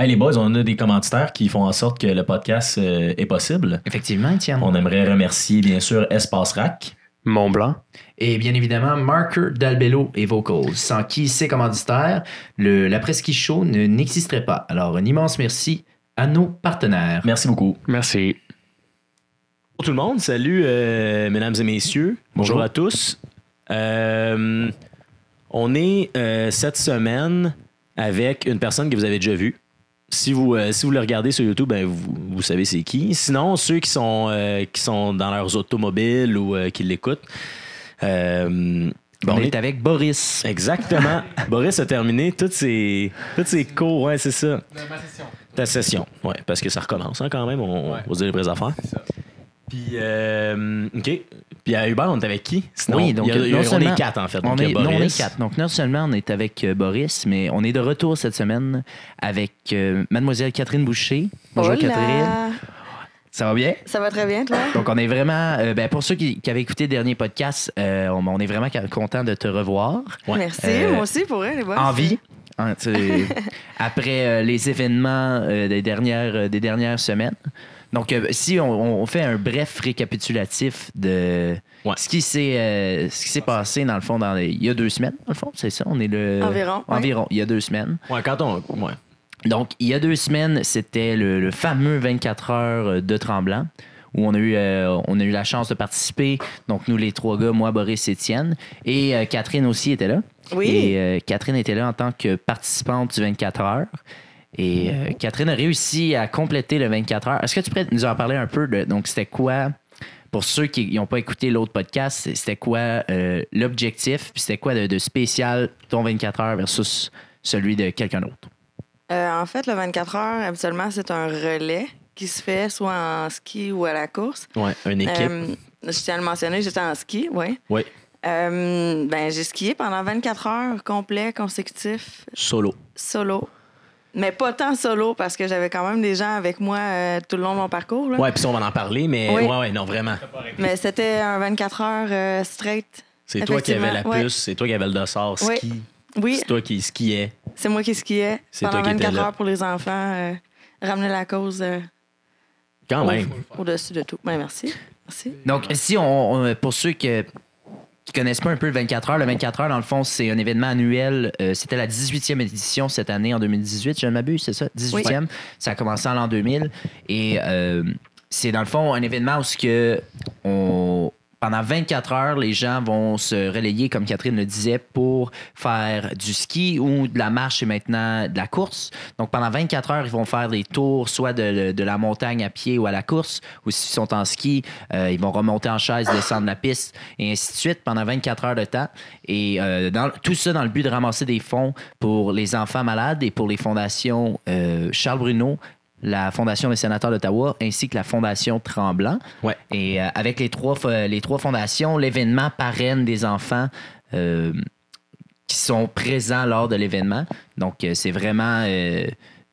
Hey les boys, on a des commanditaires qui font en sorte que le podcast euh, est possible. Effectivement, Étienne. On aimerait remercier bien sûr Espace Rack. Mont Blanc. Et bien évidemment, Marker, Dalbello et Vocals, sans qui ces commanditaires, le, la Presqu'île Show ne- n'existerait pas. Alors, un immense merci à nos partenaires. Merci beaucoup. Merci. Bonjour tout le monde, salut euh, mesdames et messieurs. Bonjour, Bonjour. à tous. Euh, on est euh, cette semaine avec une personne que vous avez déjà vue. Si vous, euh, si vous le regardez sur YouTube, ben, vous, vous savez c'est qui. Sinon, ceux qui sont, euh, qui sont dans leurs automobiles ou euh, qui l'écoutent, euh, ben, On on est est avec Boris. Exactement. Boris a terminé toutes ses, toutes ses cours, ouais, c'est ça. ma session. Ta session, ouais, parce que ça recommence hein, quand même, on Ouais. va se dire les vraies affaires. C'est ça. Puis, euh, OK. Puis à Hubert, on est avec qui? Sinon, Oui, donc, il y a- il y a- non on seulement- est quatre, en fait. On Donc, est, non, on est Boris. quatre. Donc, non seulement on est avec euh, Boris, mais on est de retour cette semaine avec euh, Mademoiselle Catherine Boucher. Bonjour Hola. Catherine. Ça va bien? Ça va très bien, toi? Donc, on est vraiment, euh, ben, pour ceux qui, qui avaient écouté le dernier podcast, euh, on, on est vraiment content de te revoir. Ouais. Merci, Euh, moi aussi, pour elle. En vie. Hein, après euh, les événements euh, des, dernières, euh, des dernières semaines. Donc, euh, si on, on fait un bref récapitulatif de Ouais. ce qui s'est euh, ce qui s'est passé, dans le fond, dans les- il y a deux semaines, dans le fond, c'est ça? On est le. Environ, ouais. Environ, il y a deux semaines. Ouais, quand on. Ouais. Donc, il y a deux semaines, c'était le, le fameux 24 heures de Tremblant où on a, eu, euh, on a eu la chance de participer. Donc, nous, les trois gars, moi, Boris, Étienne. Et euh, Catherine aussi était là. Oui. Et euh, Catherine était là en tant que participante du 24 heures. Et euh, Catherine a réussi à compléter le 24 heures. Est-ce que tu pourrais nous en parler un peu de. Donc, c'était quoi, pour ceux qui n'ont pas écouté l'autre podcast, c'était quoi euh, l'objectif, puis c'était quoi de, de spécial ton 24 heures versus celui de quelqu'un d'autre? Euh, en fait, le 24 heures, habituellement, c'est un relais qui se fait soit en ski ou à la course. Ouais, une équipe. Je tiens à le mentionner, j'étais en ski, oui. Oui, ben, j'ai skié pendant 24 heures complets, consécutifs, solo. solo. Mais pas tant solo, parce que j'avais quand même des gens avec moi euh, tout le long de mon parcours. là. Ouais, puis ça, on va en parler, mais Oui. ouais, ouais, non, vraiment. Mais c'était un 24 heures euh, straight. C'est toi qui avais la ouais. puce, c'est toi qui avais le dossard Oui. ski. Oui, C'est toi qui skiais. c'est moi qui skiais C'est toi qui étais 24 là. heures pour les enfants. euh, ramener la cause euh, Quand au- même. au-dessus de tout. Ben, merci. Merci. Donc, si on, on- pour ceux que- qui connaissent pas un peu le 24 heures, le 24 heures, dans le fond, c'est un événement annuel. Euh, C'était la 18e édition cette année, en 2018, je ne m'abuse, c'est ça? 18e. Ça a commencé en l'an 2000. Et euh, c'est, dans le fond, un événement où ce que on, pendant 24 heures, les gens vont se relayer, comme Catherine le disait, pour faire du ski ou de la marche et maintenant de la course. Donc, pendant 24 heures, ils vont faire des tours, soit de, la montagne à pied ou à la course, ou s'ils sont en ski, euh, ils vont remonter en chaise, descendre la piste, et ainsi de suite, pendant 24 heures de temps. Et euh, tout ça dans le but de ramasser des fonds pour les enfants malades et pour les fondations euh, Charles Bruno, la Fondation des sénateurs d'Ottawa ainsi que la Fondation Tremblant. Ouais. Et euh, avec les trois, fo- les trois fondations, l'événement parraine des enfants euh, qui sont présents lors de l'événement. Donc, euh, c'est vraiment,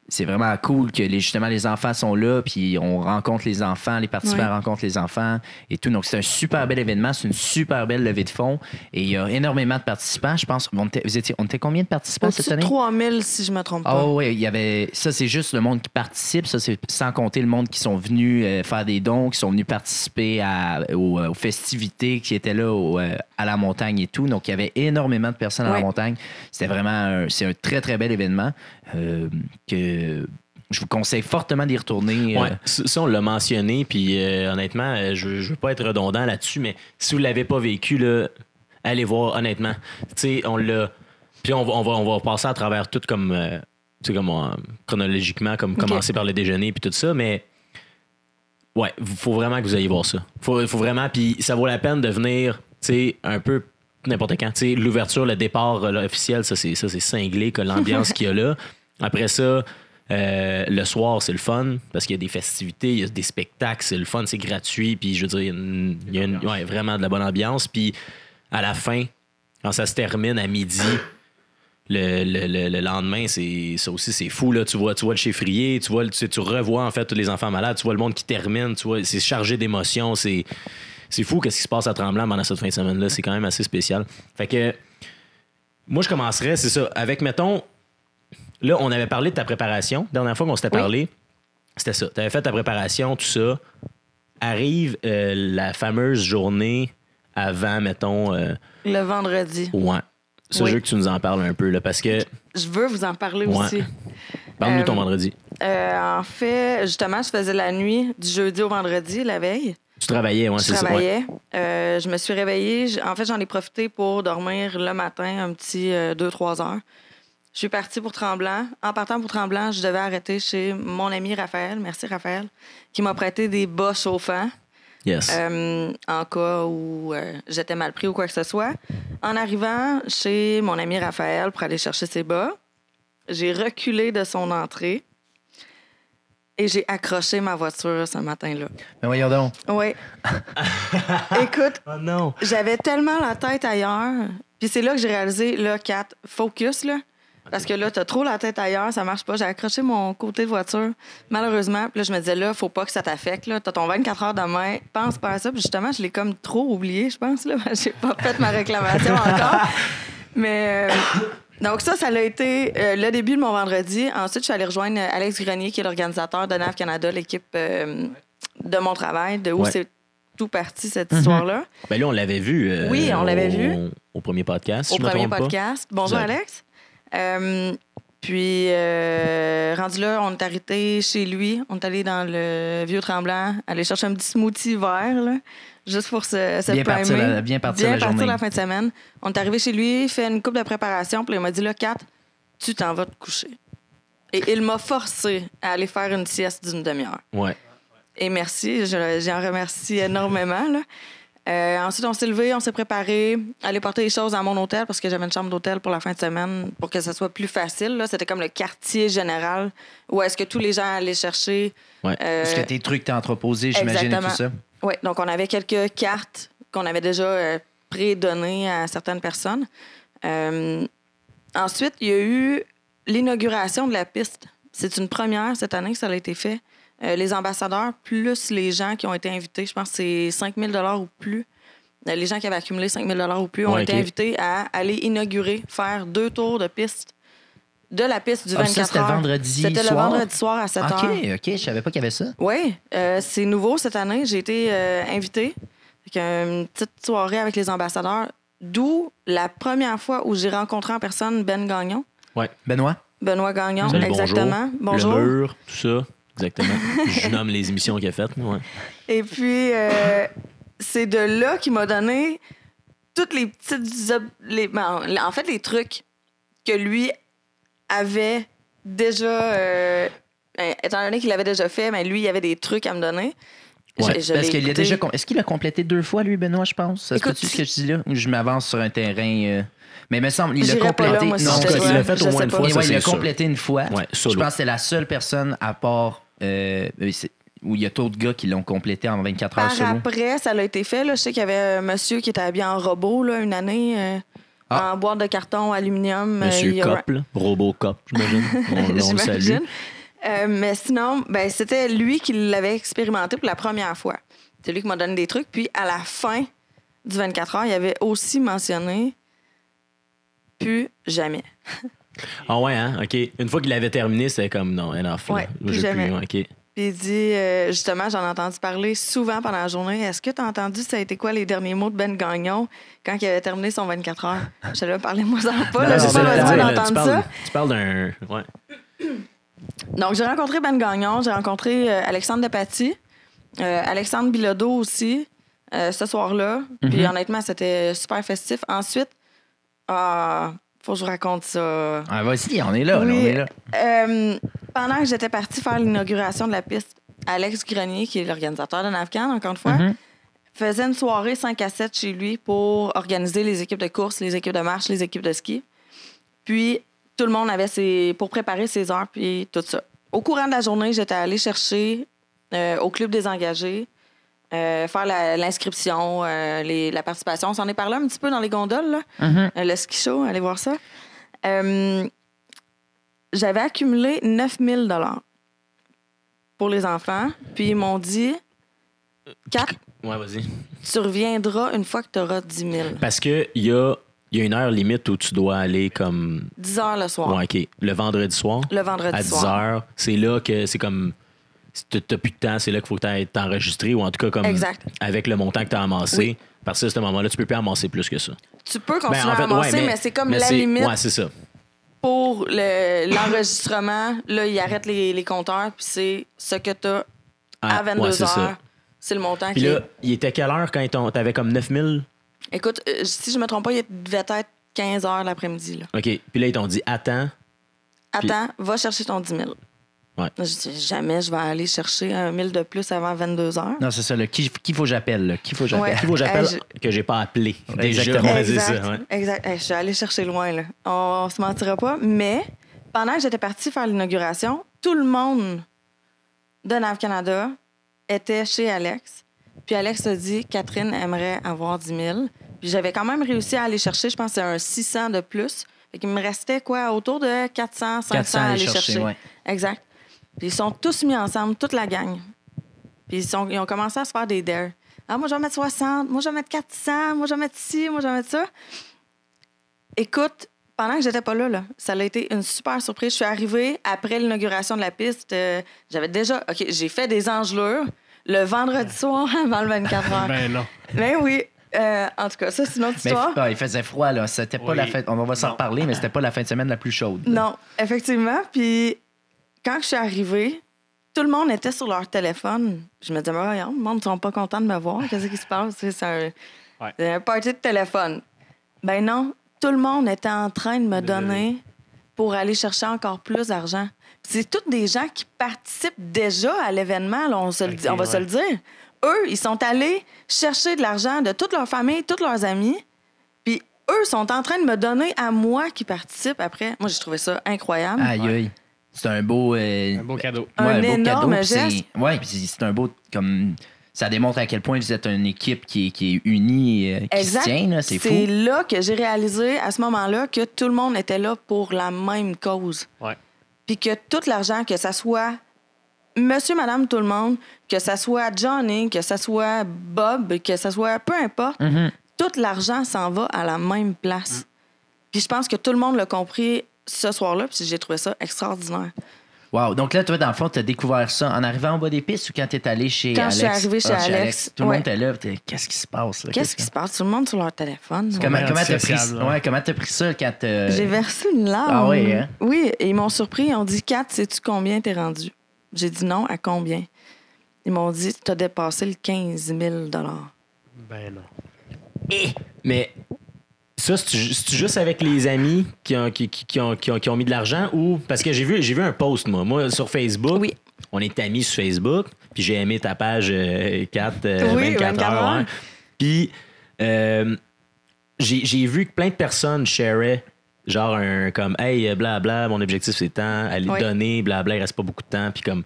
c'est vraiment cool que les, justement les enfants sont là, puis on rencontre les enfants, les participants Ouais. rencontrent les enfants et tout. Donc, c'est un super bel événement, c'est une super belle levée de fonds et il y a énormément de participants. Je pense, on était, vous étiez, on était combien de participants cette année? 3000, si je me trompe pas. Ah oui, il y avait ça c'est juste le monde qui participe, ça c'est sans compter le monde qui sont venus euh, faire des dons, qui sont venus participer à- aux, euh, aux festivités qui étaient là au, euh, à la montagne et tout. Donc il y avait énormément de personnes à la montagne. C'était vraiment un, c'est un très très bel événement que je vous conseille fortement d'y retourner. euh, Ouais, ça, on l'a mentionné, puis euh, honnêtement, euh, je, ne veux pas être redondant là-dessus, mais si vous l'avez pas vécu, là, allez voir, honnêtement. Tu sais, on l'a. Puis on va, on, va, on va passer à travers tout comme. euh, tu sais, comme euh, chronologiquement, comme commencer par le déjeuner, puis tout ça, mais. Ouais, il faut vraiment que vous ayez voir ça. Faut, faut vraiment, puis ça vaut la peine de venir, tu sais, un peu n'importe quand. L'ouverture, le départ euh, là, officiel, ça c'est ça c'est cinglé, que l'ambiance qu'il y a là. Après ça, euh, le soir, c'est le fun parce qu'il y a des festivités, il y a des spectacles, c'est le fun, c'est gratuit, puis je veux dire, il y a, une- il y a une- ouais, vraiment de la bonne ambiance. Puis à la fin, quand ça se termine à midi, le, le- le- le lendemain, c'est ça aussi, c'est fou. Là. Tu, vois, tu vois le chiffrier, tu, vois, tu, tu revois en fait tous les enfants malades, tu vois le monde qui termine, tu vois, c'est chargé d'émotions, c'est. C'est fou qu'est-ce qui se passe à Tremblant pendant cette fin de semaine-là. C'est quand même assez spécial. Fait que moi, je commencerais, c'est ça, avec, mettons, là, on avait parlé de ta préparation. La dernière fois qu'on s'était Oui. parlé, c'était ça. Tu avais fait ta préparation, tout ça. Arrive euh, la fameuse journée avant, mettons, euh, Le vendredi. ouais. Ça, Oui. je veux que tu nous en parles un peu, là, parce que. Je veux vous en parler Ouais. aussi. Parle-nous Euh, ton vendredi. Euh, en fait, justement, je faisais la nuit du jeudi au vendredi, la veille. Tu travaillais, ouais, je c'est ça. ouais. travaillais. Euh, je me suis réveillée. En fait, j'en ai profité pour dormir le matin, un petit 2-3 heures. Je suis partie pour Tremblant. En partant pour Tremblant, je devais arrêter chez mon ami Raphaël, merci Raphaël, qui m'a prêté des bas chauffants Yes. euh, en cas où euh, j'étais mal pris ou quoi que ce soit. En arrivant chez mon ami Raphaël pour aller chercher ses bas, j'ai reculé de son entrée et j'ai accroché ma voiture ce matin-là. Mais voyons donc. Oui. Écoute, oh non. j'avais tellement la tête ailleurs. Puis c'est là que j'ai réalisé, là, Kat, focus, là. Parce que là, t'as trop la tête ailleurs, ça marche pas. J'ai accroché mon côté de voiture, malheureusement. Puis là, je me disais, là, faut pas que ça t'affecte, là. T'as ton 24 heures demain, pense pas à ça. Puis justement, je l'ai comme trop oublié, je pense, là. J'ai pas fait ma réclamation encore. Mais. euh, donc, ça, ça a été euh, le début de mon vendredi. Ensuite, je suis allée rejoindre euh, Alex Grenier, qui est l'organisateur de NAV Canada, l'équipe euh, de mon travail, de où Ouais. c'est tout parti, cette histoire-là. Ben là, on l'avait vu. euh, Oui, on l'avait vu. Au premier podcast. au premier pas. podcast. Bonjour. Alex. Puis, rendu là, on est arrêté chez lui. On est allé dans le vieux tremblant, aller chercher un petit smoothie vert, là, juste pour se, se Bien primer. partir la- bien partir la journée. la fin de semaine. On est arrivé chez lui, fait une coupe de préparation, puis il m'a dit là, Kat, tu t'en vas te coucher. Et il m'a forcé à aller faire une sieste d'une demi-heure. Ouais. Et merci, je- j'en remercie énormément. là. Euh, ensuite, on s'est levé, on s'est préparé, aller porter les choses à mon hôtel parce que j'avais une chambre d'hôtel pour la fin de semaine pour que ça soit plus facile. là. C'était comme le quartier général où est-ce que tous les gens allaient chercher. Ouais. euh, Parce que tes trucs t'es entreposés, j'imagine, et tout ça? Oui, donc on avait quelques cartes qu'on avait déjà euh, prédonnées à certaines personnes. Euh, ensuite, il y a eu l'inauguration de la piste. C'est une première cette année que ça a été fait. Euh, les ambassadeurs, plus les gens qui ont été invités, je pense que c'est 5 000 ou plus. Euh, Les gens qui avaient accumulé 5 000 ou plus ont Ouais, été invités à aller inaugurer, faire deux tours de piste de la piste du Ah, 24 ça, c'était heures. vendredi C'était le soir? vendredi soir à 7 OK, heures. OK, je savais pas qu'il y avait ça. Oui, euh, c'est nouveau cette année. J'ai été euh, invitée. Fait une petite soirée avec les ambassadeurs, d'où la première fois où j'ai rencontré en personne Ben Gagnon. Benoît? Benoît Gagnon, Salut, exactement. Bonjour. Le mur, tout ça. Exactement. je nomme les émissions qu'il a faites. Ouais. Et puis, euh, c'est de là qu'il m'a donné toutes les petites. Les, ben, en fait, les trucs que lui avait déjà. euh, euh, étant donné qu'il l'avait déjà fait, mais lui, il avait des trucs à me donner. Ouais, Je- je Parce l'ai qu'il a écouté. déjà. Est-ce qu'il a complété deux fois, lui, Benoît, je pense? Se Écoute, peut-tu ce que je dis là? Ou je m'avance sur un terrain. euh, Mais il me semble, il l'a là, complété. moi, si non, il l'a fait au moins une fois, Ouais, ça, il l'a complété une fois. Ouais, je pense que c'est la seule personne à part. euh, euh, où il y a d'autres gars qui l'ont complété en 24 heures Par solo. après, ça a été fait. Là. Je sais qu'il y avait un monsieur qui était habillé en robot là, une année, euh, Ah. en boîte de carton, aluminium. euh, Monsieur a- Cop, là. Robocop, j'imagine. On, on le salue. Euh, mais sinon, ben, c'était lui qui l'avait expérimenté pour la première fois. C'est lui qui m'a donné des trucs. Puis à la fin du 24 heures, il avait aussi mentionné plus jamais. Ah ouais, hein? OK. Une fois qu'il avait terminé, c'était comme non, enough. Ouais, plus jamais. OK. Puis il dit, euh, justement, j'en ai entendu parler souvent pendant la journée. Est-ce que tu as entendu, ça a été quoi les derniers mots de Ben Gagnon quand il avait terminé son 24 heures? Je pas. Là, j'ai ça, pas là, besoin là, tu d'entendre ça. tu parles d'un. Ouais. Donc, j'ai rencontré Ben Gagnon, j'ai rencontré euh, Alexandre Depaty, euh, Alexandre Bilodeau aussi, ce soir-là. Puis honnêtement, c'était super festif. Ensuite, ah, faut que je vous raconte ça. Ah, vas-y, on est là, là, on est là. Pendant que j'étais partie faire l'inauguration de la piste, Alex Grenier, qui est l'organisateur de Navcan, encore une fois, Mhm. faisait une soirée 5 à 7 chez lui pour organiser les équipes de course, les équipes de marche, les équipes de ski. Puis, tout le monde avait ses. pour préparer ses heures, puis tout ça. Au courant de la journée, j'étais allée chercher euh, au Club des engagés, euh, faire la- l'inscription, euh, la participation. On s'en est parlé un petit peu dans les gondoles, là. Mhm. Le ski show, allez voir ça. J'avais accumulé 9000 dollars pour les enfants, puis ils m'ont dit Kat, Ouais, vas-y. tu reviendras une fois que tu auras 10 000. Parce qu'il y a y a une heure limite où tu dois aller comme. 10 heures le soir. Ouais, OK. Le vendredi soir? Le vendredi à 10 soir. heures. C'est là que c'est comme. Si t'as t'as plus de temps, c'est là qu'il faut que t'ailles t'enregistrer ou en tout cas comme. Exact. Avec le montant que t'as amassé. Oui. Parce que à ce moment-là, tu peux plus amasser plus que ça. Tu peux continuer Ben, en fait, à ouais, mais, c'est comme mais la limite Ouais, c'est ça. Pour le- l'enregistrement. là, il arrête les, les compteurs, puis c'est ce que tu as Ah, à 22 ouais, heures. C'est le montant Puis là, est. il était quelle heure quand t'ont- t'avais comme 9000? Écoute, euh, si je me trompe pas, il devait être 15 heures l'après-midi. OK. Puis là, ils t'ont dit attends. Puis- Attends, va chercher ton 10 000. Ouais. Je dis, jamais je vais aller chercher un 1000 de plus avant 22 heures. Non, c'est ça. Là. Qui, qui faut que j'appelle? Qui faut que j'appelle? Ouais. Qui faut j'appelle Hey, que j'ai pas appelé? Déjà, Exactement. exact. ça. ouais. exact. Hey, je suis allée chercher loin. Là. On se mentira pas. Mais pendant que j'étais partie faire l'inauguration, tout le monde de Nav Canada était chez Alex. Puis Alex a dit Catherine aimerait avoir 10 000. Puis j'avais quand même réussi à aller chercher, je pense, que c'est un 600 de plus. Fait qu'il me restait quoi, autour de 400, 500 400 à aller aller chercher. chercher, ouais. Exact. Puis ils sont tous mis ensemble, toute la gang. Puis ils, sont- ils ont commencé à se faire des dares. Ah, moi, je vais mettre 60, moi, je vais mettre 400, moi, je vais mettre ci, moi, je vais mettre ça. Écoute, pendant que j'étais pas là, là, ça a été une super surprise. Je suis arrivée après l'inauguration de la piste. euh, J'avais déjà. OK, j'ai fait des engelures le vendredi soir avant le 24 heures. Ben non. Ben oui. Euh, en tout cas, ça, c'est une autre Mais histoire. ah, il faisait froid, là. C'était pas Oui. la fête. On va s'en Non. reparler, mais c'était pas la fin de semaine la plus chaude. là. Non, effectivement. Puis quand je suis arrivée, tout le monde était sur leur téléphone. Je me disais, mais voyons, le monde ne sont pas contents de me voir. Qu'est-ce qui se passe? C'est un, Ouais. c'est un party de téléphone. Ben non, tout le monde était en train de me De donner pour aller chercher encore plus d'argent. C'est tous des gens qui participent déjà à l'événement, on, se le Ok, dit- on va se le dire. Eux, ils sont allés chercher de l'argent de toute leur famille, tous leurs amis. Puis eux sont en train de me donner à moi qui participe après. Moi, j'ai trouvé ça incroyable. Aïe, aïe. C'est un beau. euh, Un beau cadeau. Un ouais, beau énorme cadeau, c'est-. Ouais, c'est un beau. Comme, ça démontre à quel point vous êtes une équipe qui est, qui est unie, euh, qui se tient. là, C'est fou. C'est là que j'ai réalisé à ce moment-là que tout le monde était là pour la même cause. Ouais. Puis que tout l'argent, que ça soit monsieur, madame, tout le monde, que ça soit Johnny, que ça soit Bob, que ça soit peu importe, Mhm. tout l'argent s'en va à la même place. Puis je pense que tout le monde l'a compris ce soir-là, puis j'ai trouvé ça extraordinaire. Wow. Donc là, toi, dans le fond, tu as découvert ça en arrivant en bas des pistes ou quand tu es allé chez Quand Alex? je suis arrivée chez Ah, Alex, Tout le ouais. monde était là. t'es, Qu'est-ce qui se passe? là? Qu'est-ce qui se passe? Tout le monde sur leur téléphone. Comment Ouais, comment t'as pris, ouais, comment t'as pris ça quand t'as- J'ai versé une larme. Ah oui, hein? Oui, et ils m'ont surpris. Ils ont dit Kat, sais-tu combien t'es rendu? J'ai dit non, à combien? Ils m'ont dit T'as dépassé le 15 000 Ben non. Mais ça, c'est juste avec les amis qui ont, qui, qui- qui ont, qui ont- qui ont mis de l'argent ou. Parce que j'ai vu, j'ai vu un post, moi. Moi, sur Facebook. Oui. On est amis sur Facebook. Puis j'ai aimé ta page 4, Oui, 24, 24 heures. Puis euh, j'ai vu que plein de personnes shareaient. Genre un comme Hey, blabla, mon objectif c'est tant, aller Oui. donner, blabla, il reste pas beaucoup de temps. Puis comme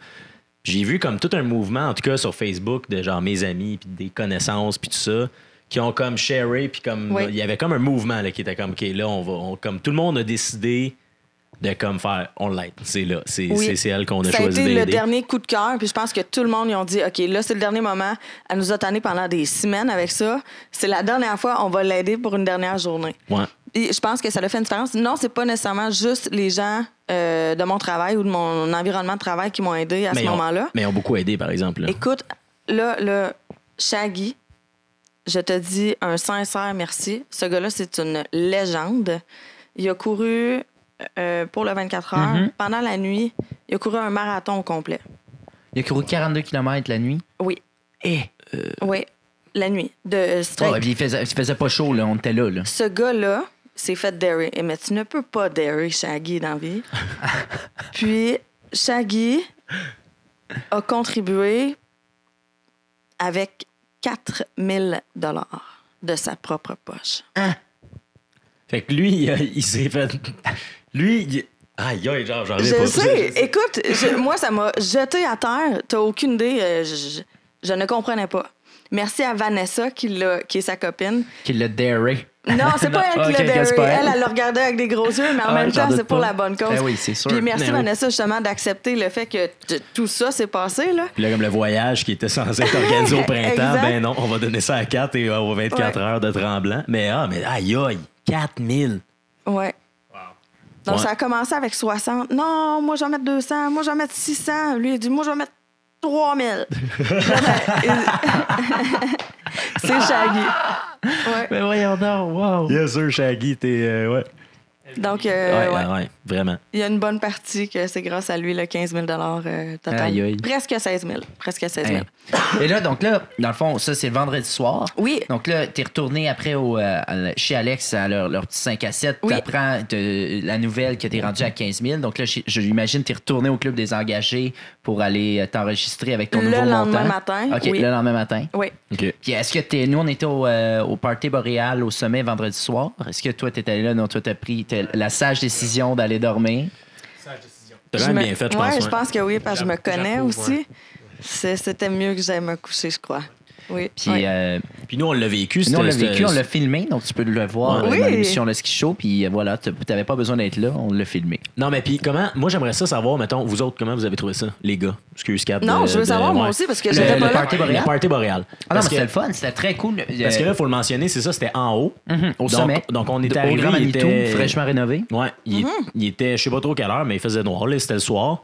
j'ai vu comme tout un mouvement, en tout cas sur Facebook, de genre mes amis, puis des connaissances, puis tout ça, qui ont comme sharé, puis comme Oui. il y avait comme un mouvement là, qui était comme OK, là, on va, on- comme tout le monde a décidé de comme faire, on l'aide, c'est là, c'est Oui. elle qu'on a Ça choisi été le dernier coup de cœur. Puis je pense que tout le monde, ils ont dit OK, là, c'est le dernier moment. Elle nous a tanné pendant des semaines avec ça. C'est la dernière fois, on va l'aider pour une dernière journée. Ouais. Et je pense que ça a fait une différence. Non, c'est pas nécessairement juste les gens euh, de mon travail ou de mon environnement de travail qui m'ont aidé à mais ce moment-là. Mais ils ont beaucoup aidé, par exemple. là. Écoute, là, là, Shaggy, je te dis un sincère merci. Ce gars-là, c'est une légende. Il a couru euh, pour le 24 heures. Mhm. Pendant la nuit, il a couru un marathon au complet. Il a couru 42 km la nuit? Oui, Eh! oui, la nuit. De straight. Oh, et il, faisait, il faisait pas chaud, là. On était là, là. Ce gars-là s'est fait dairy. Et mais tu ne peux pas dairy Shaggy dans la vie. Puis Shaggy a contribué avec 4000 dollars de sa propre poche. Fait que lui, il, a- il s'est fait. Lui, il... aïe, aïe, genre, j'en reviens Je pas. sais. Écoute, je- moi, ça m'a jeté à terre. T'as aucune idée. euh, je ne comprenais pas. Merci à Vanessa, qui, l'a- qui est sa copine. Qui l'a daré. Non, c'est pas elle qui l'a pas Elle, elle le regardait avec des gros yeux, mais en Ah, même j'en temps, c'est pour la bonne cause. Ben oui, c'est sûr. Puis merci Ben oui. Vanessa justement d'accepter le fait que t- tout ça s'est passé là. Puis là, comme le voyage qui était censé être organisé au printemps, ben non, on va donner ça à 4 et euh, aux 24 Ouais. heures de tremblant. Mais ah, mais aïe, aïe, 4000. Ouais. Donc, Ouais. ça a commencé avec 60. Non, moi, je vais mettre 200. Moi, je vais mettre 600. Lui, il dit, moi, je vais mettre 3000. C'est Shaggy. Ouais. Mais voyons donc, wow. Yes, sir, Shaggy, t'es. euh, ouais. Donc, Ouais, euh, ouais, ouais. ouais, vraiment. il y a une bonne partie que c'est grâce à lui, le 15 000 euh, total. Aïe, aïe. Presque 16 000. Presque 16 000. Hey. Et là, donc là, dans le fond, ça, c'est vendredi soir. Oui. Donc là, t'es retourné après au, euh, chez Alex à leur, leur petit 5 à 7. Oui. T'apprends de- la nouvelle que t'es rendu à 15 000. Donc là, je, je l'imagine, t'es retourné au club des engagés pour aller euh, t'enregistrer avec ton Le nouveau lendemain montant. matin, OK, oui. le lendemain matin. Oui. OK. Puis est-ce que t'es. Nous, on était au, euh, au Party Boréal au sommet vendredi soir. Est-ce que toi, t'es allé là? Non, toi, t'as pris t'as la sage décision d'aller dormir. T'as Je quand même me- bien fait, je ouais, pense. je ouais. pense que oui, parce que je me connais aussi. C'était mieux que j'aille me coucher, je crois. Oui. Puis Oui. euh, Puis nous, on l'a vécu. nous, on l'a vécu, on l'a filmé, donc tu peux le voir euh, Oui. dans l'émission Le Ski Show. Puis euh, voilà, t- t'avais pas besoin d'être là, on l'a filmé. Non, mais puis comment. Moi, j'aimerais ça savoir, mettons, vous autres, comment vous avez trouvé ça, les gars? Excuse, Cap. Non, de- je veux de- savoir, moi ouais. aussi, parce que Le- j'étais le pas là. party boréal? Le Party boréal. Ah non, Parce mais que- c'était le fun, c'était très cool. Parce que là, il faut le mentionner, c'est ça, c'était en haut. mhm, au donc, sommet. Donc, on était De- au arrivé. Grand Manitou, était- fraîchement rénové. Ouais, il, Mhm. il était, je sais pas trop quelle heure, mais il faisait noir, c'était le soir.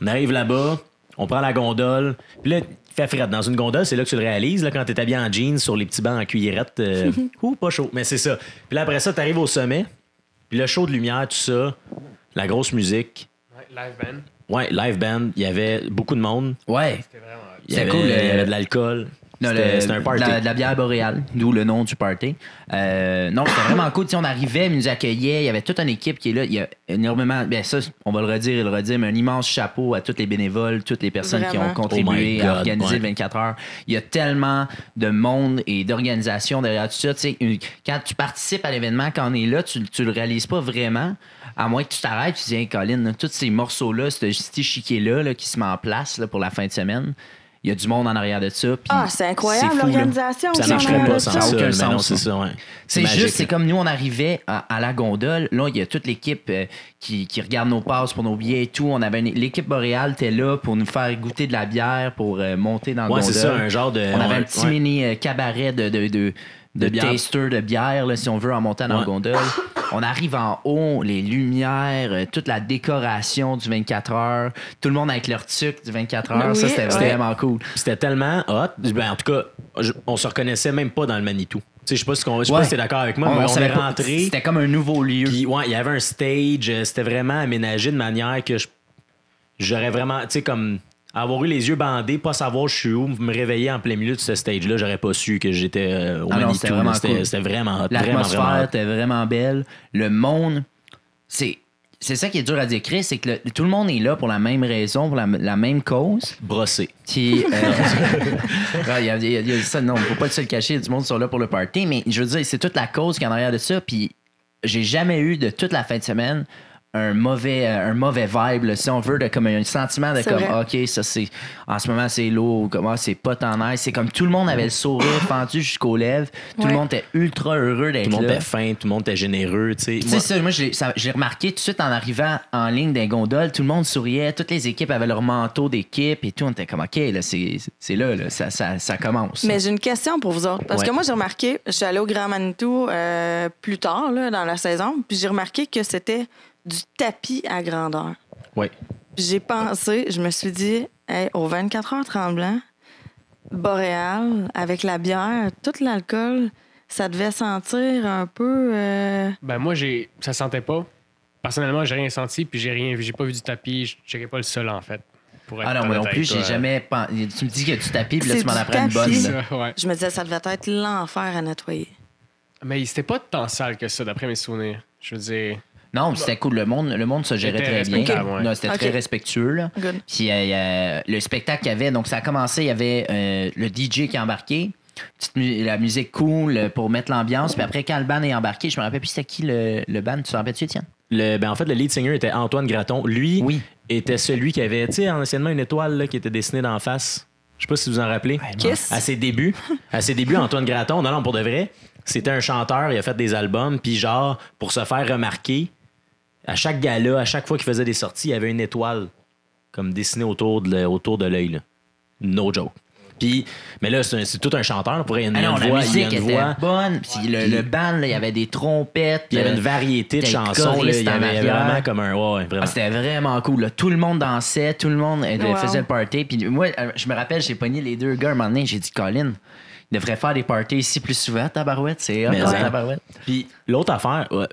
On arrive là-bas, on prend la gondole, puis là, il fait frais. Dans une gondole, c'est là que tu le réalises, là, quand t'es habillé en jeans sur les petits bancs en cuillerette. euh, ouh, pas chaud, mais c'est ça. Puis là, après ça, t'arrives au sommet, puis le show de lumière, tout ça, la grosse musique. Ouais, live band. Ouais, live band, il y avait beaucoup de monde. Ouais. C'était vraiment. Il y C'était avait, cool, il y avait de l'alcool. Non, C'était le- c'était un party. De la, de la bière boréale, d'où le nom du party. Euh, non, c'était vraiment cool. Tu sais, on arrivait, ils nous accueillaient. Il y avait toute une équipe qui est là. Il y a énormément. Bien, ça, on va le redire et le redire, mais un immense chapeau à tous les bénévoles, toutes les personnes qui ont contribué Oh à organiser ouais. le 24 heures. Il y a tellement de monde et d'organisation derrière tout ça. Tu sais, une- quand tu participes à l'événement, quand on est là, tu, tu le réalises pas vraiment. À moins que tu t'arrêtes, tu dis, hey, Colin, là, tous ces morceaux-là, ce petit chiquet-là là, qui se met en place là, pour la fin de semaine, il y a du monde en arrière de ça. Ah, c'est incroyable, l'organisation. Ça marcherait pas sans ça aucun sens, non, c'est ça. ça, ouais. C'est magique, juste, c'est comme nous, on arrivait à, à la gondole. Là, il y a toute l'équipe euh, qui, qui regarde nos passes pour nos billets et tout. On avait une- l'équipe boréale était là pour nous faire goûter de la bière pour euh, monter dans le Ouais, gondole. c'est ça, un genre de. on avait ouais, un petit ouais. mini euh, cabaret de, de, de, de De bière. taster de bière, là, si on veut, en montant dans Ouais. le gondole. On arrive en haut, les lumières, euh, toute la décoration du 24 heures, tout le monde avec leur tuc du 24 heures. Oui, ça, c'était ouais. vraiment cool. C'était tellement hot. Ben, en tout cas, je- on se reconnaissait même pas dans le Manitou. Tu sais, je sais pas si, on- Ouais. si t'es d'accord avec moi, mais on, savait est pas- rentré. C'était comme un nouveau lieu. Puis, ouais, il y avait un stage. euh, C'était vraiment aménagé de manière que je- j'aurais vraiment, tu sais, comme avoir eu les yeux bandés, pas savoir je suis où, me réveiller en plein milieu de ce stage-là, j'aurais pas su que j'étais euh, au Ah non, Manitou. c'était vraiment C'était cool. c'était vraiment hot. L'atmosphère vraiment était vraiment belle. Le monde, c'est. C'est ça qui est dur à décrire, c'est que le- tout le monde est là pour la même raison, pour la, la même cause. Brossé. Puis, euh, ouais, il y a- il y a- il y a ça, non, faut pas se le cacher, il y a du monde sont là pour le party, mais je veux dire, c'est toute la cause qui est en arrière de ça. Puis, j'ai jamais eu de toute la fin de semaine un mauvais, euh, un mauvais vibe, là, si on veut, de comme un sentiment de comme, vrai. OK, ça c'est, en ce moment c'est lourd, comme, ah, c'est pas tant nice. C'est comme tout le monde avait le sourire fendu jusqu'aux lèvres, tout le monde était ultra heureux d'être Tout le monde là. était fin, tout le monde était généreux. Tu sais, Tu Moi- sais, ça, moi, j'ai remarqué tout de suite en arrivant en ligne d'un gondole, tout le monde souriait, toutes les équipes avaient leur manteau d'équipe et tout. On était comme, OK, là, c'est c'est là, là, ça, ça, ça commence. Mais j'ai une question pour vous autres. Parce Ouais. que moi, j'ai remarqué, je suis allée au Grand Manitou euh, plus tard là, dans la saison, puis j'ai remarqué que c'était du tapis à grandeur. Puis j'ai pensé, je me suis dit, hey, au 24 heures tremblant, boréal, avec la bière, tout l'alcool, ça devait sentir un peu. euh, Ben moi, j'ai, ça sentait pas. Personnellement, j'ai rien senti, puis j'ai rien vu. J'ai pas vu du tapis. Je checkais pas le sol, en fait. Pour être ah non, moi non plus, j'ai jamais. pen- Tu me dis qu'il y a du tapis, puis là, tu m'en apprends une bonne. Ça, ouais. je me disais, ça devait être l'enfer à nettoyer. Mais c'était pas tant sale que ça, d'après mes souvenirs. Je veux dire. Non, puis c'était cool. Le monde, le monde se gérait très bien. Non, c'était très respectueux. Là. Puis euh, a- le spectacle qu'il y avait, donc ça a commencé, il y avait euh, le DJ qui est embarqué, petite mu- la musique cool euh, pour mettre l'ambiance. Puis après, quand le band est embarqué, je me rappelle plus c'était qui le, le band. Tu t'en rappelles-tu, Étienne? Le, ben en fait, le lead singer était Antoine Graton. Lui Oui. était celui qui avait, tu sais, anciennement une étoile là, qui était dessinée d'en face. Je sais pas si vous en rappelez. Kiss. À ses débuts, à ses débuts, Antoine Graton, non, non, pour de vrai, c'était un chanteur, il a fait des albums, puis genre, pour se faire remarquer, à chaque gala, à chaque fois qu'il faisait des sorties, il y avait une étoile comme dessinée autour de, autour de l'œil. là. No joke. Puis, mais là, c'est tout un chanteur. Pour une, Ah il y a non, une la voix, il y a musique une était voix. bonne. Puis le, le band, il y avait des trompettes. Puis il y avait euh, une variété de chansons. Il y avait, vraiment comme un. Ouais, vraiment. Ah, c'était vraiment cool. là. Tout le monde dansait, tout le monde euh, Wow. faisait le party. Puis moi, euh, je me rappelle, j'ai pogné les deux gars un moment donné. J'ai dit, Colin, il devrait faire des parties ici plus souvent, tabarouette. C'est ouais. tabarouette. Puis l'autre affaire, ouais,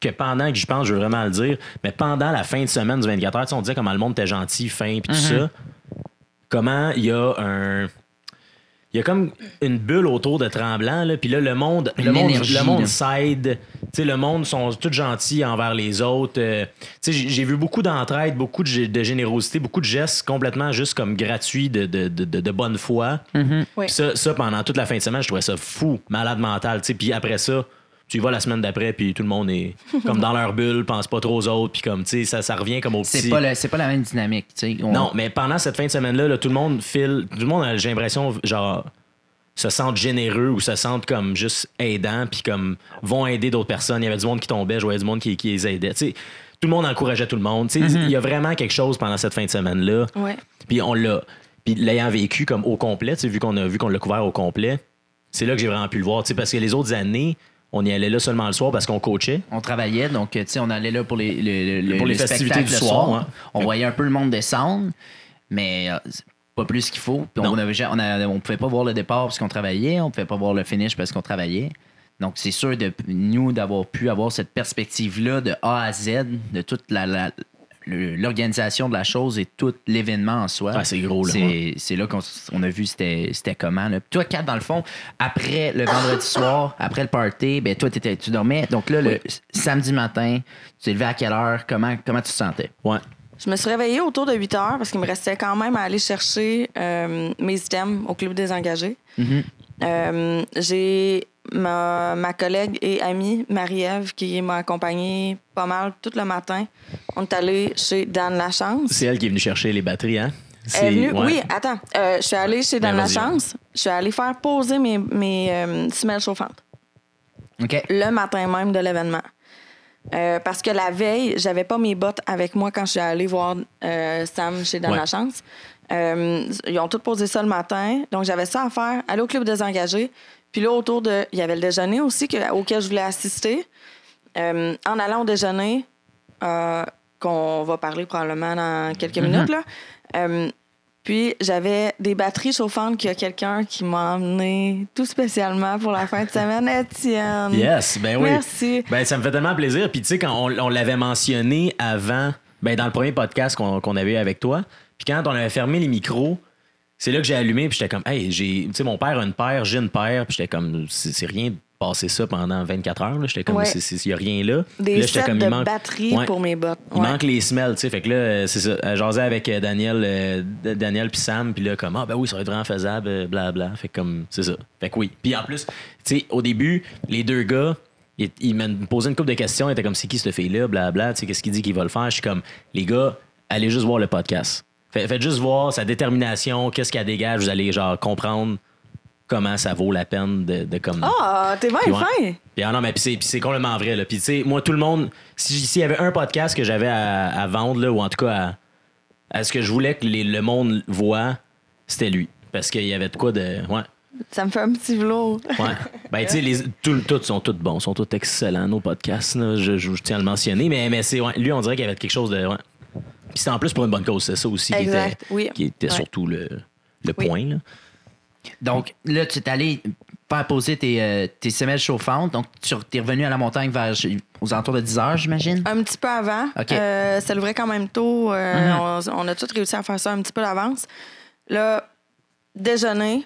que pendant que j'y pense, je veux vraiment le dire, mais pendant la fin de semaine du 24 heures, on disait comment le monde était gentil, fin, puis tout ça. Comment il y a un. Il y a comme une bulle autour de Tremblant, là, puis là, le monde, Une le monde, le monde s'aide. Tu sais, le monde sont tous gentils envers les autres. Euh, tu sais, j'ai vu beaucoup d'entraide, beaucoup de, gé- de générosité, beaucoup de gestes complètement juste comme gratuits de, de, de, bonne foi. Oui. Puis ça, ça, pendant toute la fin de semaine, je trouvais ça fou, malade mental. tu sais. Puis après ça, tu y vas la semaine d'après, puis tout le monde est comme dans leur bulle, pense pas trop aux autres, puis comme, tu sais, ça, ça revient comme au petit. C'est pas, le- pas la même dynamique. tu sais. On- Non, mais pendant cette fin de semaine-là, là, tout le monde file. Tout le monde, a- j'ai l'impression, genre, se sentent généreux ou se sentent comme juste aidants, puis comme vont aider d'autres personnes. Il y avait du monde qui tombait, je voyais du monde qui, qui les aidait. Tu sais, tout le monde encourageait tout le monde. Tu sais, Il y a vraiment quelque chose pendant cette fin de semaine-là. Ouais. Puis on l'a. Puis l'ayant vécu comme au complet, tu sais, vu qu'on a vu qu'on l'a couvert au complet, c'est là que j'ai vraiment pu le voir. tu sais, Parce que les autres années, on y allait là seulement le soir parce qu'on coachait. On travaillait, donc euh, tu sais, on allait là pour les, Pour les festivités du le soir. On voyait un peu le monde descendre, mais euh, pas plus qu'il faut. Puis on Non. avait, on, a- on pouvait pas voir le départ parce qu'on travaillait, on pouvait pas voir le finish parce qu'on travaillait. Donc c'est sûr de nous d'avoir pu avoir cette perspective-là de A à Z, de toute la, l'organisation de la chose et tout l'événement en soi. Ah, c'est gros, là, C'est, là qu'on a vu c'était, c'était comment. Là. Toi, Kat, dans le fond, après le vendredi soir, après le party, ben toi, t'étais- tu dormais. Donc là, le samedi matin, tu t'es levé à quelle heure? Comment, comment tu te sentais? Ouais. Je me suis réveillée autour de 8 heures parce qu'il me restait quand même à aller chercher euh, mes items au Club des engagés. Euh, J'ai ma, ma collègue et amie Marie-Ève qui m'a accompagnée pas mal tout le matin. On est allé chez Dan Lachance. C'est elle qui est venue chercher les batteries, hein? Elle est venue- ouais. Oui, attends. Euh, je suis allée chez Dan Ben, Lachance. Je suis allée faire poser mes, mes euh, semelles chauffantes OK. le matin même de l'événement. Euh, parce que la veille, j'avais pas mes bottes avec moi quand je suis allée voir Sam chez Dan Ouais. Lachance. Ils ont tous posé ça le matin. Donc, j'avais ça à faire. Aller au club des engagés. Puis là, autour de. Il y avait le déjeuner aussi que- auquel je voulais assister. Euh, en allant au déjeuner, euh, qu'on va parler probablement dans quelques minutes, là. euh, puis j'avais des batteries chauffantes qu'il y a quelqu'un qui m'a emmené tout spécialement pour la fin de semaine, Étienne. Yes, ben oui. Merci. Ben, ça me fait tellement plaisir. Puis, tu sais, quand on, on l'avait mentionné avant, ben, dans le premier podcast qu'on qu'on avait eu avec toi, puis quand on avait fermé les micros, c'est là que j'ai allumé, puis j'étais comme, hey, j'ai, tu sais, mon père a une paire, j'ai une paire, puis j'étais comme, c'est rien de passer ça pendant 24 heures, là. J'étais comme, Ouais. il n'y a rien là. Des là, sets comme, de il manque- batteries Ouais. pour mes bottes. Il manque les semelles, tu sais. Fait que là, euh, c'est ça. Euh, J'asais avec euh, Daniel, euh, Daniel puis Sam, puis là, comme, ah, ben oui, ça va être vraiment faisable, euh, blabla. Fait que comme, c'est ça. Fait que oui. Puis en plus, tu sais, au début, les deux gars, ils, ils me posaient une couple de questions. Ils étaient comme, c'est qui cette fille-là, blabla. Tu sais, qu'est-ce qu'il dit qu'il va le faire? Je suis comme, les gars, allez juste voir le podcast. Fait- Faites juste voir sa détermination, qu'est-ce qu'elle dégage. Vous allez, genre, comprendre comment ça vaut la peine de, de comme. Ah, t'es bien ouais. fin. Puis, ah non, mais puis c'est, complètement vrai. Là. Puis, tu sais, moi, tout le monde, si- s'il y avait un podcast que j'avais à, à vendre, là, ou en tout cas à, à ce que je voulais que les- le monde voit, c'était lui. Parce qu'il y avait de quoi de. Ouais. Ça me fait un petit velours. Ouais. Ben, tu sais, les- tout- tous sont tous bons, sont tous excellents, nos podcasts. là. Je, je- je tiens à le mentionner. Mais, mais c'est, ouais, lui, on dirait qu'il y avait quelque chose de. Ouais. Puis c'était en plus pour une bonne cause, c'est ça aussi qui était, oui. qui était Ouais. surtout le, le Oui. point. Là. Donc là, tu es allé faire poser tes, euh, tes semelles chauffantes. Donc, tu es revenu à la montagne vers aux alentours de 10 heures, j'imagine? Un petit peu avant. OK. Euh, ça l'ouvrait quand même tôt. Euh, Mhm. on, on a tous réussi à faire ça un petit peu d'avance. Là, déjeuner.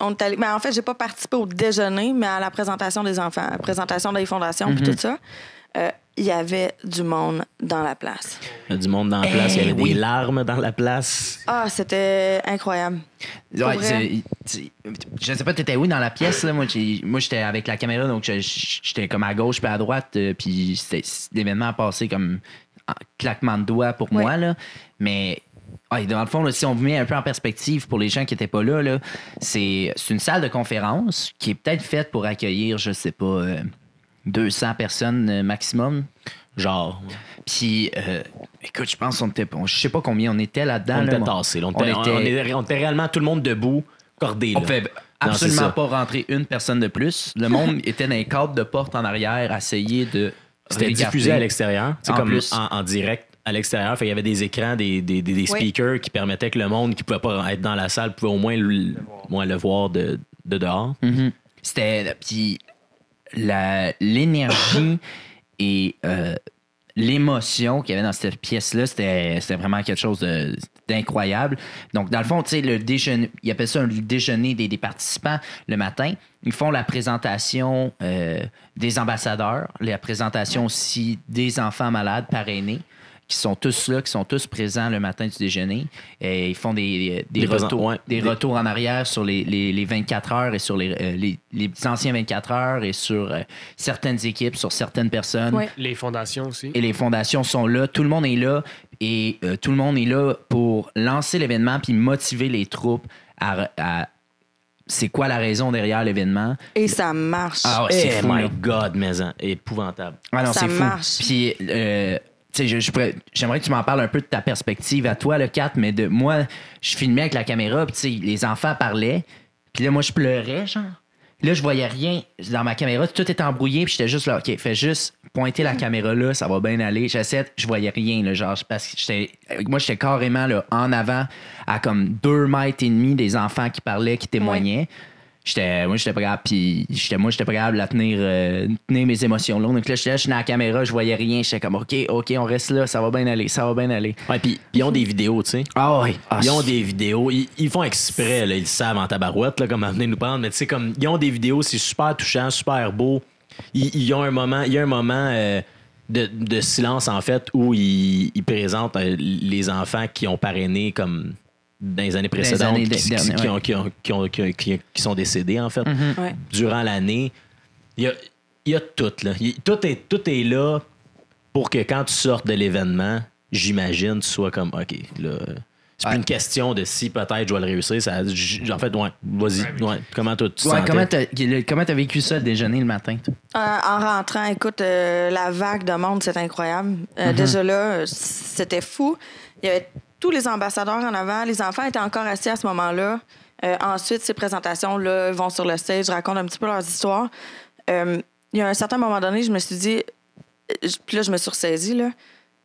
On est allé- ben, en fait, j'ai pas participé au déjeuner, mais à la présentation des enfants, la présentation des fondations, puis tout ça. Il y avait du monde dans la place. Il y a du monde dans la place, il y Eh avait oui. des larmes dans la place. Ah, c'était incroyable. Ouais, c'est- je sais pas, t'étais où dans la pièce? Là? Moi, j'étais avec la caméra, donc j'étais comme à gauche puis à droite. euh, puis c'était- l'événement a passé comme en claquement de doigts pour Ouais. moi. Là. Mais ouais, dans le fond, là, si on vous met un peu en perspective pour les gens qui n'étaient pas là, là c'est c'est une salle de conférence qui est peut-être faite pour accueillir, je sais pas, euh, 200 personnes euh, maximum. Genre, Puis, euh, écoute, je pense qu'on était. on- Je sais pas combien on était là-dedans. on là, était tassés. là. On, on était, on- était- on était- on était réellement tout le monde debout, cordé. On pouvait Non, absolument c'est pas rentrer une personne de plus. Le monde était dans les cadres de porte en arrière, à essayer de. C'était diffusé à l'extérieur, En comme plus. en, en direct à l'extérieur. Il y avait des écrans, des, des, des- des Oui. speakers qui permettaient que le monde qui pouvait pas être dans la salle pouvait au moins le, moins le voir de, de dehors. Mhm. C'était. Puis l'énergie et euh, l'émotion qu'il y avait dans cette pièce-là, c'était vraiment quelque chose d'incroyable. Donc, dans le fond, tu sais, le déjeuner, ils appellent ça un déjeuner des, des participants le matin. Ils font la présentation euh, des ambassadeurs, la présentation aussi des enfants malades parrainés qui sont tous là, qui sont tous présents le matin du déjeuner. Et ils font des, des, retours, ouais. des Des- retours en arrière sur les, les- les 24 heures et sur les, euh, les, les anciens 24 heures et sur euh, certaines équipes, sur certaines personnes. Ouais. Les fondations aussi. Et les fondations sont là. Tout le monde est là. Et euh, tout le monde est là pour lancer l'événement puis motiver les troupes à. à- c'est quoi la raison derrière l'événement? Et ça marche. Ah ouais, c'est Eh fou, my. God, mais hein, épouvantable. Ah non, Ça c'est fou. marche. Puis, euh, j'aimerais que tu m'en parles un peu de ta perspective à toi, le 4, mais de moi, je filmais avec la caméra, puis les enfants parlaient, puis là, moi, je pleurais, genre. Là, je voyais rien dans ma caméra, tout était embrouillé, puis j'étais juste là, OK, fais juste pointer la caméra là, ça va bien aller. J'essaie, je voyais rien, là, genre, parce que j'étais, moi, j'étais carrément là, en avant, à comme deux mètres et demi des enfants qui parlaient, qui témoignaient. J'étais, moi, j'étais pas capable, puis j'étais, moi, j'étais de tenir, euh, tenir mes émotions là. Donc là, j'étais là, je suis dans la caméra, je voyais rien. J'étais comme, OK, OK, on reste là, ça va bien aller, ça va bien aller. Ouais, puis ils ont des vidéos, tu sais. Ah oui. Ah, Ils ont des vidéos. Ils, ils font exprès, là, ils le savent en tabarouette, là, comme à venir nous prendre. Mais tu sais, comme ils ont des vidéos, c'est super touchant, super beau. Ils, ils ont un moment, il y a un moment euh, de, de silence, en fait, où ils, ils présentent euh, les enfants qui ont parrainé comme dans les années précédentes, qui, qui- dernières, qui ouais. ont- qui ont- qui ont- qui- qui- qui sont décédés, en fait, Mhm. Ouais. durant l'année. Il y a, il y a tout, là. Tout, est, tout est là pour que quand tu sortes de l'événement, j'imagine, tu sois comme, OK, là. C'est Ouais. plus une question de si peut-être je vais le réussir. Ça, en fait, ouais, vas-y. Ouais, comment toi, tu te Ouais, sentais? comment t'as, comment t'as vécu ça le déjeuner le matin? Euh, en rentrant, écoute, euh, la vague de monde, c'est incroyable. Euh, Déjà là, c'était fou. Il y avait les ambassadeurs en avant. Les enfants étaient encore assis à ce moment-là. Euh, ensuite, ces présentations-là vont sur le stage, racontent un petit peu leurs histoires. Euh, il y a un certain moment donné, je me suis dit, puis là, je me suis ressaisie, là.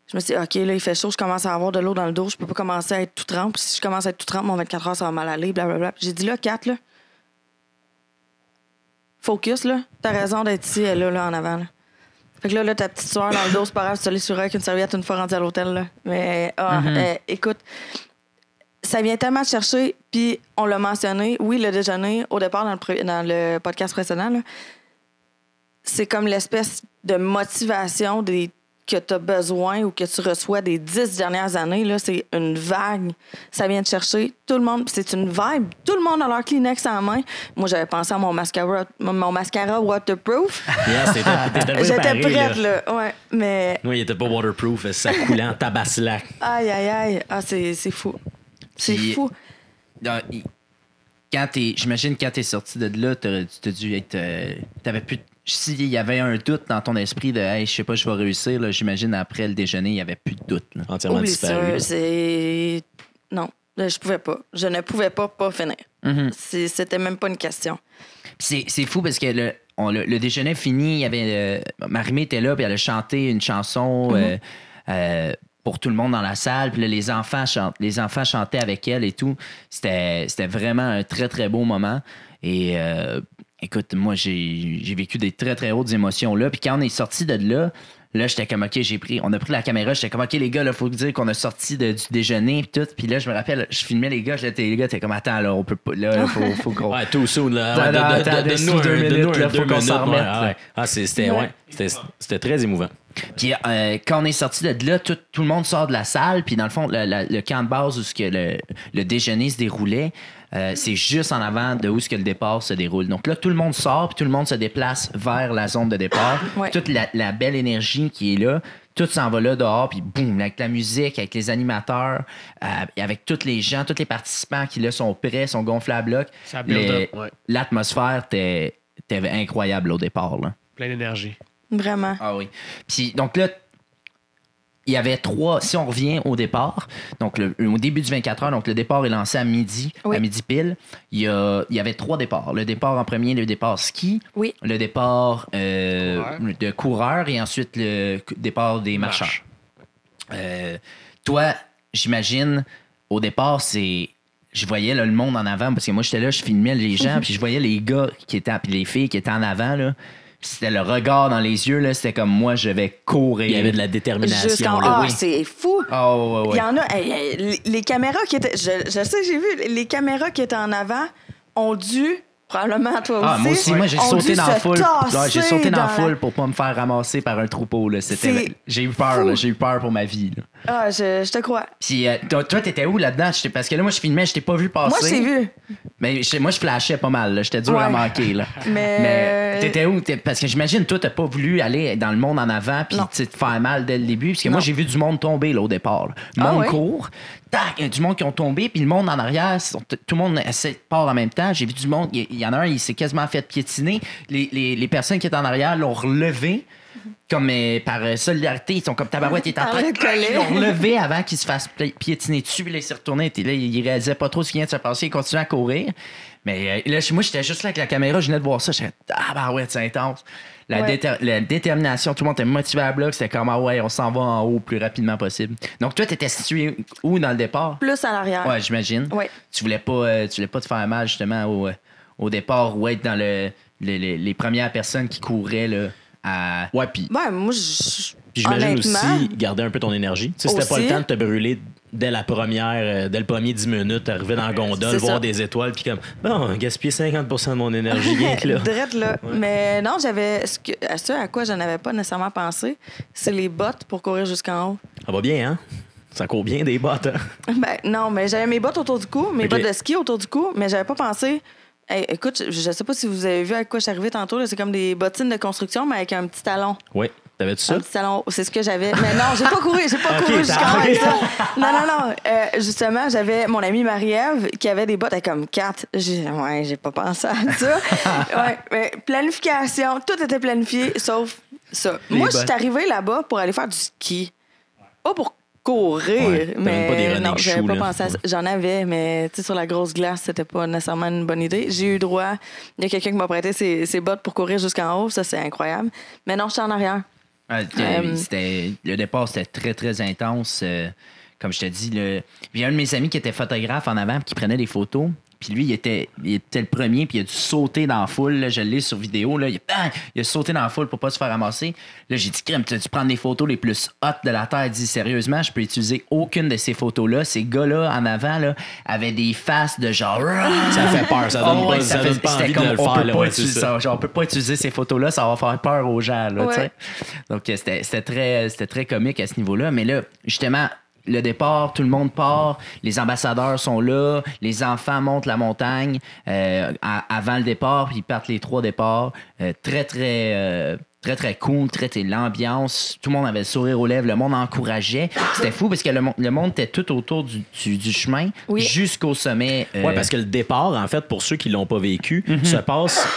Je me suis dit, OK, là, il fait chaud, je commence à avoir de l'eau dans le dos, je peux pas commencer à être tout trempe. Si je commence à être tout trempe, mon 24 heures, ça va mal aller, blablabla. J'ai dit, là, 4, là, focus, là. T'as raison d'être ici, là, là, en avant, là. Fait que là, là, ta petite soeur dans le dos, c'est pas grave, tu te sur avec une serviette une fois rendue à l'hôtel, là. Mais, ah, euh, écoute, ça vient tellement te chercher, puis on l'a mentionné, oui, le déjeuner, au départ, dans le, dans le podcast précédent, là, c'est comme l'espèce de motivation des, que tu as besoin ou que tu reçois des dix dernières années. Là, c'est une vague. Ça vient te chercher. Tout le monde, c'est une vibe. Tout le monde a leur Kleenex en main. Moi, j'avais pensé à mon mascara, mon mascara waterproof. J'étais prête, là. là. Ouais, mais Oui, il était pas waterproof, ça coulait en tabaslac. aïe, aïe, aïe. Ah, c'est c'est fou. C'est fou. Dans- il- Quand t'es, j'imagine quand t'es sorti de là, tu t'as dû être. euh, t'avais plus. S'il y avait un doute dans ton esprit de hey, je sais pas, je vais réussir, là, j'imagine après le déjeuner, il y avait plus de doute. là. Entièrement Oublie disparu. C'est. Non, je pouvais pas. Je ne pouvais pas pas finir. Mhm. C'est- C'était même pas une question. C'est, c'est fou parce que le, on- le, le déjeuner fini, il y avait. euh, Marimé était là, puis elle a chanté une chanson euh, euh, pour tout le monde dans la salle. Puis là, les enfants, chantent, les enfants chantaient avec elle et tout. C'était, c'était vraiment un très, très beau moment. Et euh, écoute, moi, j'ai, j'ai vécu des très, très hautes émotions là. Puis quand on est sorti de là, Là, j'étais comme, OK, j'ai pris, on a pris la caméra, j'étais comme, OK, les gars, là, faut dire qu'on a sorti de- du déjeuner, puis tout. Puis là, je me rappelle, je filmais les gars, j'étais, les gars, t'es comme, attends, là, on peut pas, là, faut, faut qu'on. Ouais, tout soon, là. Donne-nous deux minutes, là, faut qu'on s'en remette, ouais. Ah, c'est- c'était, ouais, c'était, c'était très émouvant. Puis euh, quand on est sorti de là, tout, tout le monde sort de la salle. Puis dans le fond, le, la- le camp de base où ce que le, le déjeuner se déroulait, euh, c'est juste en avant de où ce que le départ se déroule. Donc là, tout le monde sort, puis tout le monde se déplace vers la zone de départ. Ouais. Toute la, la belle énergie qui est là, tout s'en va là dehors, puis boum, avec la musique, avec les animateurs, euh, et avec tous les gens, tous les participants qui là sont prêts, sont gonflés à bloc. Ouais. L'atmosphère était, était incroyable au départ. Là. Plein d'énergie. Vraiment. Ah oui. Puis donc là, il y avait trois, si on revient au départ, donc le- au début du 24 heures, donc le départ est lancé à midi, Oui. à midi pile. Il y, a- il y avait trois départs. Le départ en premier, le départ ski, Oui. le départ euh, Coureur. de coureurs et ensuite le départ des marcheurs. Marche. Euh, toi, j'imagine, au départ, c'est. Je voyais là, le monde en avant parce que moi, j'étais là, je filmais les gens, puis je voyais les gars qui étaient, puis les filles qui étaient en avant. Là. C'était le regard dans les yeux, là, c'était comme moi, je vais courir. Il y avait de la détermination. Jusqu'en. là. Ah, oui. c'est fou! Ah, ouais, ouais, Il y en a. hey, hey, les, les caméras qui étaient. Je, je sais, j'ai vu. Les caméras qui étaient en avant ont dû, probablement toi Ah, aussi. moi aussi, moi j'ai sauté dans la foule. Ouais, j'ai sauté dans la- foule pour pas me faire ramasser par un troupeau. Là. C'était, C'est j'ai eu peur, là, j'ai eu peur pour ma vie. là. Ah, je, je te crois. Puis euh, toi, t'étais où là-dedans? Parce que là, moi, je filmais, je t'ai pas vu passer. Moi, je t'ai vu. Mais je- moi, je flashais pas mal. là. J'étais dur à Ouais. manquer. Là. Mais- Mais t'étais où? T'es- Parce que j'imagine, toi, t'as pas voulu aller dans le monde en avant puis te faire mal dès le début. Parce que moi, j'ai vu du monde tomber là, au départ. là. Ah monde court. Tac, il y a du monde qui ont tombé. Puis le monde en arrière, tout le monde part en même temps. J'ai vu du monde. Il y- en a un, il s'est quasiment fait piétiner. Les, les- les personnes qui étaient en arrière l'ont relevé. Comme euh, par euh, solidarité, ils sont comme tabarouette, il est en train de collet. Ils l'ont avant qu'il se fasse pi- piétiner dessus, puis là, il s'est retourné, puis là, il réalisait pas trop ce qui vient de se passer, il continuait à courir. Mais euh, là, moi, j'étais juste là avec la caméra, je venais de voir ça, j'étais ah bah ouais, c'est intense. La, Ouais. déter- la détermination, tout le monde était motivé à bloc, c'était comme ah ouais, on s'en va en haut le plus rapidement possible. Donc toi, t'étais situé où dans le départ? Plus à l'arrière. Ouais, j'imagine. Ouais. Tu voulais pas, euh, tu voulais pas te faire mal justement au, au départ ou être dans le, le- le- les premières personnes qui couraient là, à. Ouais, puis Ben, moi, je. puis j'imagine aussi garder un peu ton énergie. Tu sais, c'était pas le temps de te brûler dès la première, euh, dès le premier 10 minutes, arriver dans la gondole, voir ça. des étoiles, puis comme, bon, gaspiller 50% de mon énergie, bien que là. Drette, là. Mais non, j'avais. Ce, que, à ce à quoi je n'avais pas nécessairement pensé, c'est les bottes pour courir jusqu'en haut. Ça va bien, hein? Ça court bien des bottes, hein? Ben, non, mais j'avais mes bottes autour du cou, mes bottes de ski autour du cou, mais j'avais pas pensé. Hey, écoute, je, je sais pas si vous avez vu à quoi je suis arrivée tantôt. C'est comme des bottines de construction, mais avec un petit talon. Oui. T'avais-tu ça? Un petit talon, c'est ce que j'avais. Mais non, j'ai pas couru, j'ai pas Ok, couru jusqu'en haut avec ok. ça. Non, non, non. Euh, justement, j'avais mon amie Marie-Ève qui avait des bottes avec comme quatre. J'ai, ouais, j'ai pas pensé à ça. ouais, mais planification, tout était planifié sauf ça. Les Moi, je suis arrivée là-bas pour aller faire du ski. Pas pour courir, Ouais, mais même pas des non, j'avais shoes, pas là. pensé à ça. J'en avais, mais tu sais, sur la grosse glace, c'était pas nécessairement une bonne idée. J'ai eu droit. Il y a quelqu'un qui m'a prêté ses, ses bottes pour courir jusqu'en haut, ça c'est incroyable. Mais non, je suis en arrière. Ouais, c'était- Euh, c'était- le départ, c'était très, très intense. euh, comme je te dis, le... il y a un de mes amis qui était photographe en avant, qui prenait des photos. Puis lui, il était, il était le premier, puis il a dû sauter dans la foule. là. je l'ai sur vidéo. Là. Il, a, bang! il a sauté dans la foule pour pas se faire ramasser. Là, j'ai dit, crème, tu as dû prendre les photos les plus hautes de la Terre? Il dit, sérieusement, je peux utiliser aucune de ces photos-là. Ces gars-là, en avant, là, avaient des faces de genre. Ça fait peur, ça donne Ah pas, ouais, ça fait- donne pas c'était envie comme, de le on faire. peut là, pas utiliser ça. Genre, on peut pas utiliser ces photos-là, ça va faire peur aux gens. Là, Ouais. Donc, euh, c'était très, c'était très comique à ce niveau-là. Mais là, justement, le départ, tout le monde part, les ambassadeurs sont là, les enfants montent la montagne euh, à- avant le départ, puis ils partent les trois départs. Euh, très, très. euh, Très, très cool, très, très l'ambiance. Tout le monde avait le sourire aux lèvres, le monde encourageait. C'était fou parce que le, mon- le monde était tout autour du, du- du chemin Oui. jusqu'au sommet. euh, Oui, parce que le départ, en fait, pour ceux qui l'ont pas vécu, se passe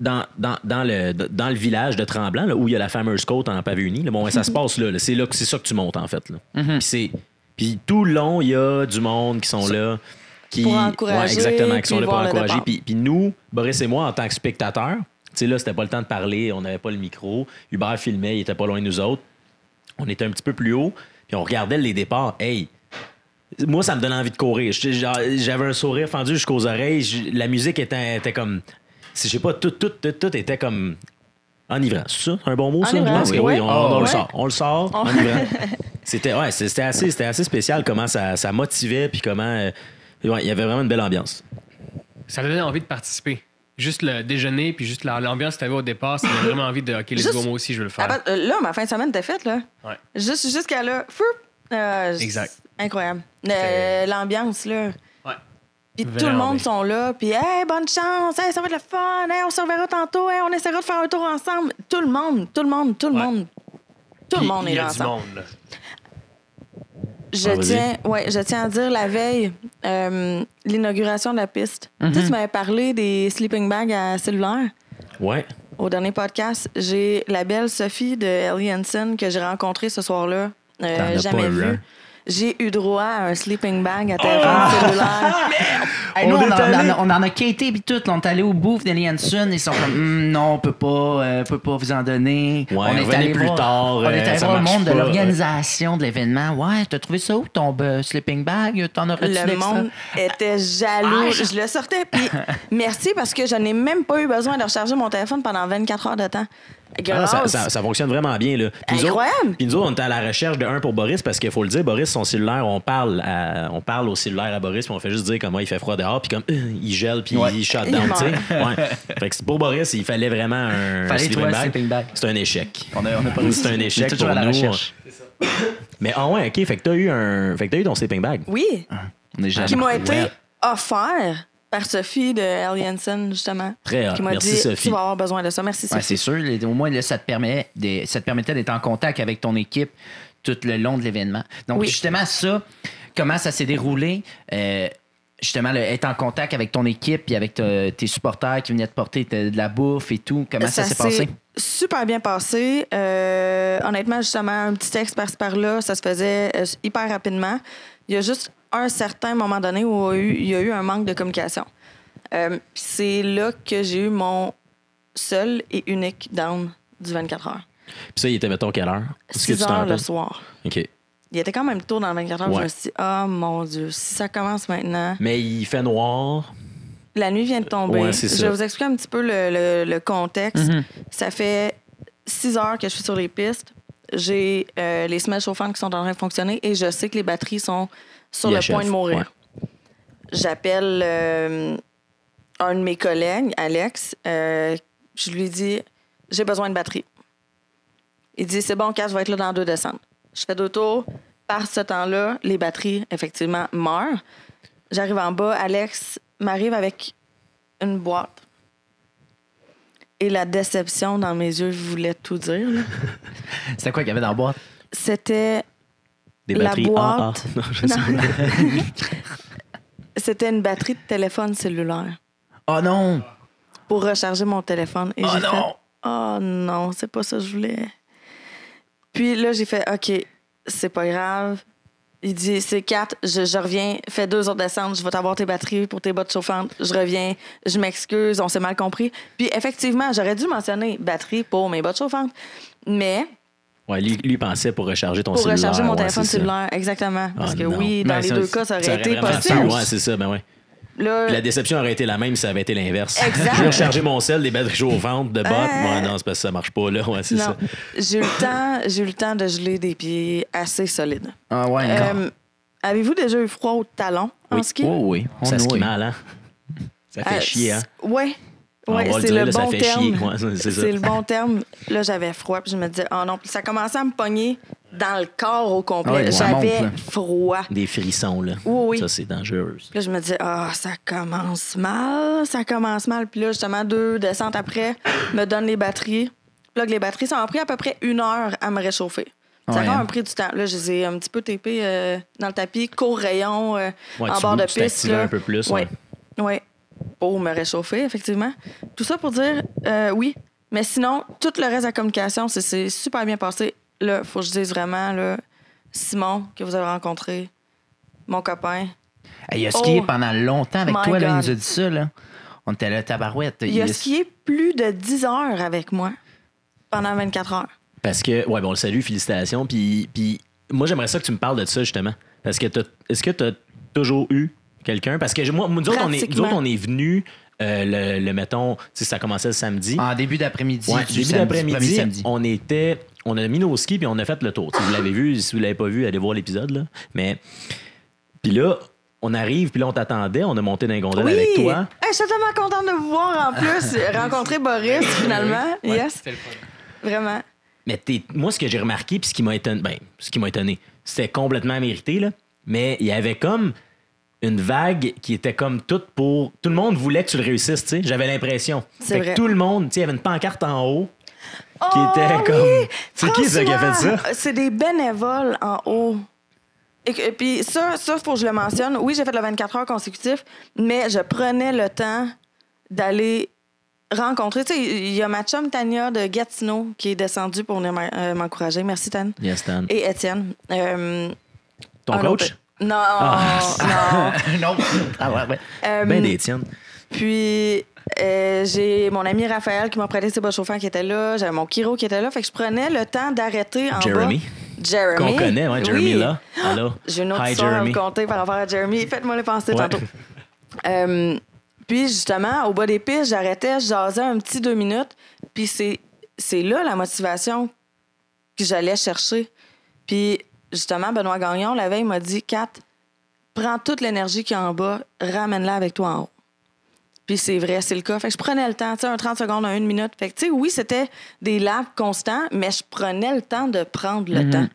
dans, dans, dans, le, dans le village de Tremblant, là, où il y a la fameuse côte en Pavée-Unie. là. Bon, ouais, ça se passe là. là. C'est là que c'est ça que tu montes, en fait. Là. Puis c'est- Puis tout le long, il y a du monde qui sont là. Qui, Pour encourager, exactement, qui sont là pour encourager. Puis, puis nous, Boris et moi, en tant que spectateurs, tu sais, là, c'était pas le temps de parler, on n'avait pas le micro. Hubert filmait, il était pas loin de nous autres. On était un petit peu plus haut, puis on regardait les départs. Hey, moi, ça me donnait envie de courir. J'avais un sourire fendu jusqu'aux oreilles. La musique était, était comme. Je sais pas, tout, tout, tout, tout était comme. Enivrant. C'est ça? Un bon mot, ça? Enivrant, oui. oui, on, on le sort. On le sort. Enivrant. C'était ouais, c'était assez, c'était assez spécial comment ça, ça motivait, puis comment. euh, ouais, il y avait vraiment une belle ambiance. Ça donnait envie de participer. Juste le déjeuner, puis juste la- l'ambiance que tu avais au départ, ça donnait vraiment envie de OK, go, moi aussi, je veux le faire. Euh, là, ma fin de semaine était faite, là. Ouais. Juste, jusqu'à là. Fou! Euh, Exact. Incroyable. Euh, L'ambiance, là. Puis tout le monde sont là, puis hey, bonne chance, hey, ça va être le fun, hey, on se reverra tantôt, hey, on essaiera de faire un tour ensemble. Tout le monde, tout le monde, tout le Ouais. monde. Tout le monde est là ensemble. monde. là. Je Ah, tiens, ouais, je tiens à dire la veille, euh, l'inauguration de la piste. Tu sais, tu m'avais parlé des sleeping bags à cellulaire. Ouais. Au dernier podcast, j'ai la belle Sophie de Ellie Hansen que j'ai rencontrée ce soir-là euh, jamais pas eu vu. un. J'ai eu droit à un sleeping bag à téléphone cellulaire. Hey, nous, On en, allé- on en- on en a quitté puis tout. On est allé au bouffe d'Eli Hansen. Ils sont comme, Hum, non, on peut pas, euh, on peut pas vous en donner. Ouais, on est allé plus voir, tard, On est euh, allé voir le monde de l'organisation de l'événement. Ouais, t'as trouvé ça où ton euh, sleeping bag? T'en aurais-tu Le monde était jaloux. Je le sortais. Puis merci parce que je n'ai même pas eu besoin de recharger mon téléphone pendant 24 heures de temps. Ah, ça, ça- ça fonctionne vraiment bien. Là. Puis nous Incroyable. autres- Puis nous autres, on était à la recherche de un pour Boris parce qu'il faut le dire, Boris, son cellulaire, on parle, à- on parle au cellulaire à Boris, puis on fait juste dire comment il fait froid dehors, puis comme euh, il gèle, puis Ouais. il shut down. meurt. tu sais. Ouais. Fait que pour Boris, il fallait vraiment un Fallait un bag. sleeping bag. C'est un échec. On a, on a pas réussi. C'est un échec pour à la nous. recherche. Mais ah ouais, ok, fait que t'as eu un. Fait que t'as eu ton sleeping bag. Oui, On est jamais qui m'a ouais. été offert par Sophie de Ellie Hansen, justement. Très hot. Qui m'a Merci, dit Sophie. Tu vas avoir besoin de ça. Merci, Ouais, Sophie. c'est sûr. Au moins, là, ça, te permet de- ça te permettait d'être en contact avec ton équipe tout le long de l'événement. Donc, Oui. justement, ça, comment ça s'est déroulé? Euh, justement, le- être en contact avec ton équipe et avec te- tes supporters qui venaient te porter de, la bouffe et tout. Comment ça, s'est passé? super bien passé. Euh, honnêtement, justement, un petit texte par-ci par-là, ça se faisait euh, hyper rapidement. Il y a juste un certain moment donné où il y a eu, il y a eu un manque de communication. Euh, puis c'est là que j'ai eu mon seul et unique down du 24 heures. Puis ça, il était, mettons, quelle heure? Est-ce que 6 tu t'en heures le soir. OK. Il était quand même tôt dans le 24 heures. puis Je Ouais. me suis dit, oh mon Dieu, si ça commence maintenant. Mais il fait noir. La nuit vient de tomber. Ouais, c'est je ça. vais vous expliquer un petit peu le, le- le contexte. Mhm. Ça fait six heures que je suis sur les pistes. J'ai euh, les semelles chauffantes qui sont en train de fonctionner et je sais que les batteries sont sur le point de mourir. ouais. J'appelle euh, un de mes collègues, Alex. euh, je lui dis J'ai besoin de batterie. Il dit C'est bon, Kat, je vais être là dans deux descentes. Je fais deux tours. Par ce temps-là, les batteries, effectivement, meurent. J'arrive en bas. Alex m'arrive avec une boîte. Et la déception dans mes yeux voulait tout dire. C'était quoi qu'il y avait dans la boîte? C'était Des La boîte. AA. Non, je sais Non. pas. c'était une batterie de téléphone cellulaire Oh non! pour recharger mon téléphone. Et Oh j'ai non! fait Oh non, c'est pas ça que je voulais. Puis là, j'ai fait OK, c'est pas grave. Il dit c'est 4, je, je reviens, fais deux autres descentes, je vais t'avoir tes batteries pour tes bottes chauffantes, je reviens, je m'excuse, on s'est mal compris. Puis effectivement, j'aurais dû mentionner batterie pour mes bottes chauffantes, mais Ouais, lui, lui pensait pour recharger ton pour cellulaire. recharger mon ouais, téléphone ça. cellulaire, exactement. Parce Ah, que non. oui, dans Ben, les ça- deux cas, ça aurait ça été aurait possible. sens. Ouais, c'est ça, ben ouais. Puis La déception aurait été la même si ça avait été l'inverse. Exact. Je vais recharger mon sel, des batteries chauffantes de bottes. Euh. Ouais, non, c'est parce que ça marche pas, là. Ouais, c'est ça. j'ai eu le temps, j'ai eu le temps de geler des pieds assez solides. Ah ouais. Euh, Avez-vous déjà eu froid au talon en Oui. ski? Oh oui. Ça On skie oui. mal, hein? Ça fait Euh, chier, hein? Ouais. Ouais, c'est le bon fait terme. chier. Ouais, c'est le bon terme. Là, j'avais froid, puis je me disais, oh non. Puis ça commençait à me pogner dans le corps au complet. Ah ouais, j'avais froid. Des frissons, là. Oui, oui. Ça, c'est dangereux. Puis là, je me disais, ah, ça commence mal, ça commence mal. Puis là, justement, deux descentes après, me donnent les batteries. Puis là, que les batteries, ça m'a pris à peu près une heure à me réchauffer. Ça Ouais, a quand hein. même pris du temps. Là, je les ai un petit peu tapés euh, dans le tapis, court rayon, euh, Ouais, en bord de piste. là. un peu plus. Oui. ouais. Pour me réchauffer, effectivement. Tout ça pour dire euh, oui. Mais sinon, tout le reste de la communication, c'est- c'est super bien passé. Là, faut que je dise vraiment, là, Simon, que vous avez rencontré, mon copain, Hey, il a skié Oh, pendant longtemps avec toi, là, il nous a dit ça. Là. On était là, tabarouette. il a skié plus de 10 heures avec moi pendant 24 heures. Parce que, ouais, bon, on le salue, félicitations. Puis, puis moi, j'aimerais ça que tu me parles de ça, justement. Parce que, t'as- est-ce que tu as toujours eu quelqu'un? Parce que moi, nous autres, on est, nous Pratiquement. autres, on est venus, euh, le, le, mettons, tu sais, ça commençait le samedi. En début d'après-midi. Ouais, début d'après-midi, on était, on a mis nos skis puis on a fait le tour. Si vous l'avez vu, si vous l'avez pas vu, allez voir l'épisode là. Mais puis là, on arrive puis là on t'attendait, on a monté dans les gondoles avec toi. Hey, je suis tellement contente de vous voir en plus. Rencontrer Boris, finalement. Yes, le vraiment. Mais t'es- moi, ce que j'ai remarqué puis ce qui m'a étonné, ben, ce qui m'a étonné, c'était complètement mérité là. Mais il y avait comme une vague qui était comme toute pour. Tout le monde voulait que tu le réussisses, tu sais. J'avais l'impression. C'est Fait que vrai. tout le monde, tu sais, il y avait une pancarte en haut qui Oh, était oui! comme. C'est qui ça qui a fait ça? C'est des bénévoles en haut. Et, que- et puis ça, ça, faut que je le mentionne. Oui, j'ai fait le 24 heures consécutif, mais je prenais le temps d'aller rencontré, tu sais, il y a ma chum Tania de Gatineau qui est descendue pour venir euh, m'encourager. Merci, Tan. Yes, Stan. Et Étienne. Euh, Ton coach? autre- Non, Ah. non. non. Ah ouais, ouais. Euh, Ben des tiennes. Puis, euh, j'ai mon ami Raphaël qui m'a prêté ses bas chauffants qui était là. J'avais mon Kiro qui était là. Fait que je prenais le temps d'arrêter en Jeremy. bas. Jeremy. Qu'on connaît, ouais, Jeremy Oui. là. Allô? J'ai une autre Hi, histoire à Jeremy. vous conter par rapport à Jeremy. Faites-moi les penser Ouais. tantôt. Euh, puis, justement, au bas des pistes, j'arrêtais, je jasais un petit deux minutes. Puis, c'est, c'est là la motivation que j'allais chercher. Puis, justement, Benoît Gagnon, la veille, m'a dit Kat, prends toute l'énergie qui est en bas, ramène-la avec toi en haut. Puis c'est vrai, c'est le cas. Fait que je prenais le temps, tu sais, un 30 secondes, un 1 minute. Fait que, tu sais, oui, c'était des laps constants, mais je prenais le temps de prendre le temps.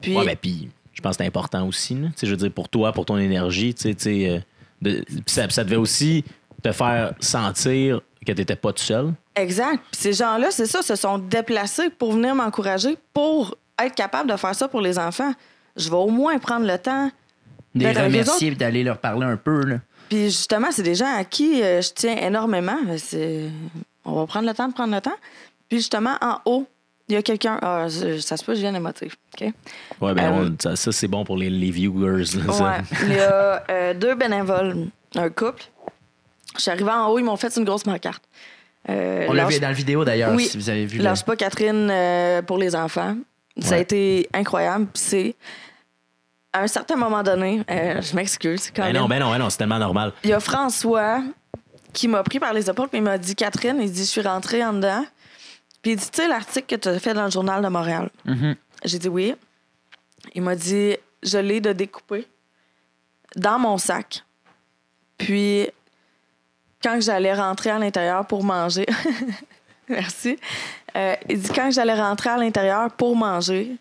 Puis, Ouais, mais puis, je pense que c'est important aussi. là. Tu sais, je veux dire, pour toi, pour ton énergie, tu sais, tu sais, euh, de- ça, ça devait aussi te faire sentir que tu n'étais pas tout seul. Exact. Puis ces gens-là, c'est ça, se sont déplacés pour venir m'encourager, pour être capable de faire ça pour les enfants. Je vais au moins prendre le temps. De les remercier et d'aller leur parler un peu. Là. Puis justement, c'est des gens à qui euh, je tiens énormément. C'est... On va prendre le temps de prendre le temps. Puis justement, en haut, il y a quelqu'un. Ah, ça se peut, je viens émotif. OK? Ouais, ben, Euh, on- ça, ça, c'est bon pour les, les viewers. là, ça. Ouais. Il y a euh, deux bénévoles, un couple. Je suis arrivée en haut, ils m'ont fait une grosse pancarte. Euh, On l'a lâche- vu dans la vidéo d'ailleurs, Oui. si vous avez vu. le- Lâche pas Catherine euh, pour les enfants. Ça a été incroyable. Puis c'est. À un certain moment donné, euh, je m'excuse. quand Ben même. non, ben non, ben non, c'est tellement normal. Il y a François qui m'a pris par les épaules puis il m'a dit Catherine, il dit je suis rentrée en dedans. Puis il dit tu sais l'article que tu as fait dans le journal de Montréal? Mhm. J'ai dit oui. Il m'a dit je l'ai de découper dans mon sac. Puis quand j'allais rentrer à l'intérieur pour manger, merci. Euh, il dit quand j'allais rentrer à l'intérieur pour manger,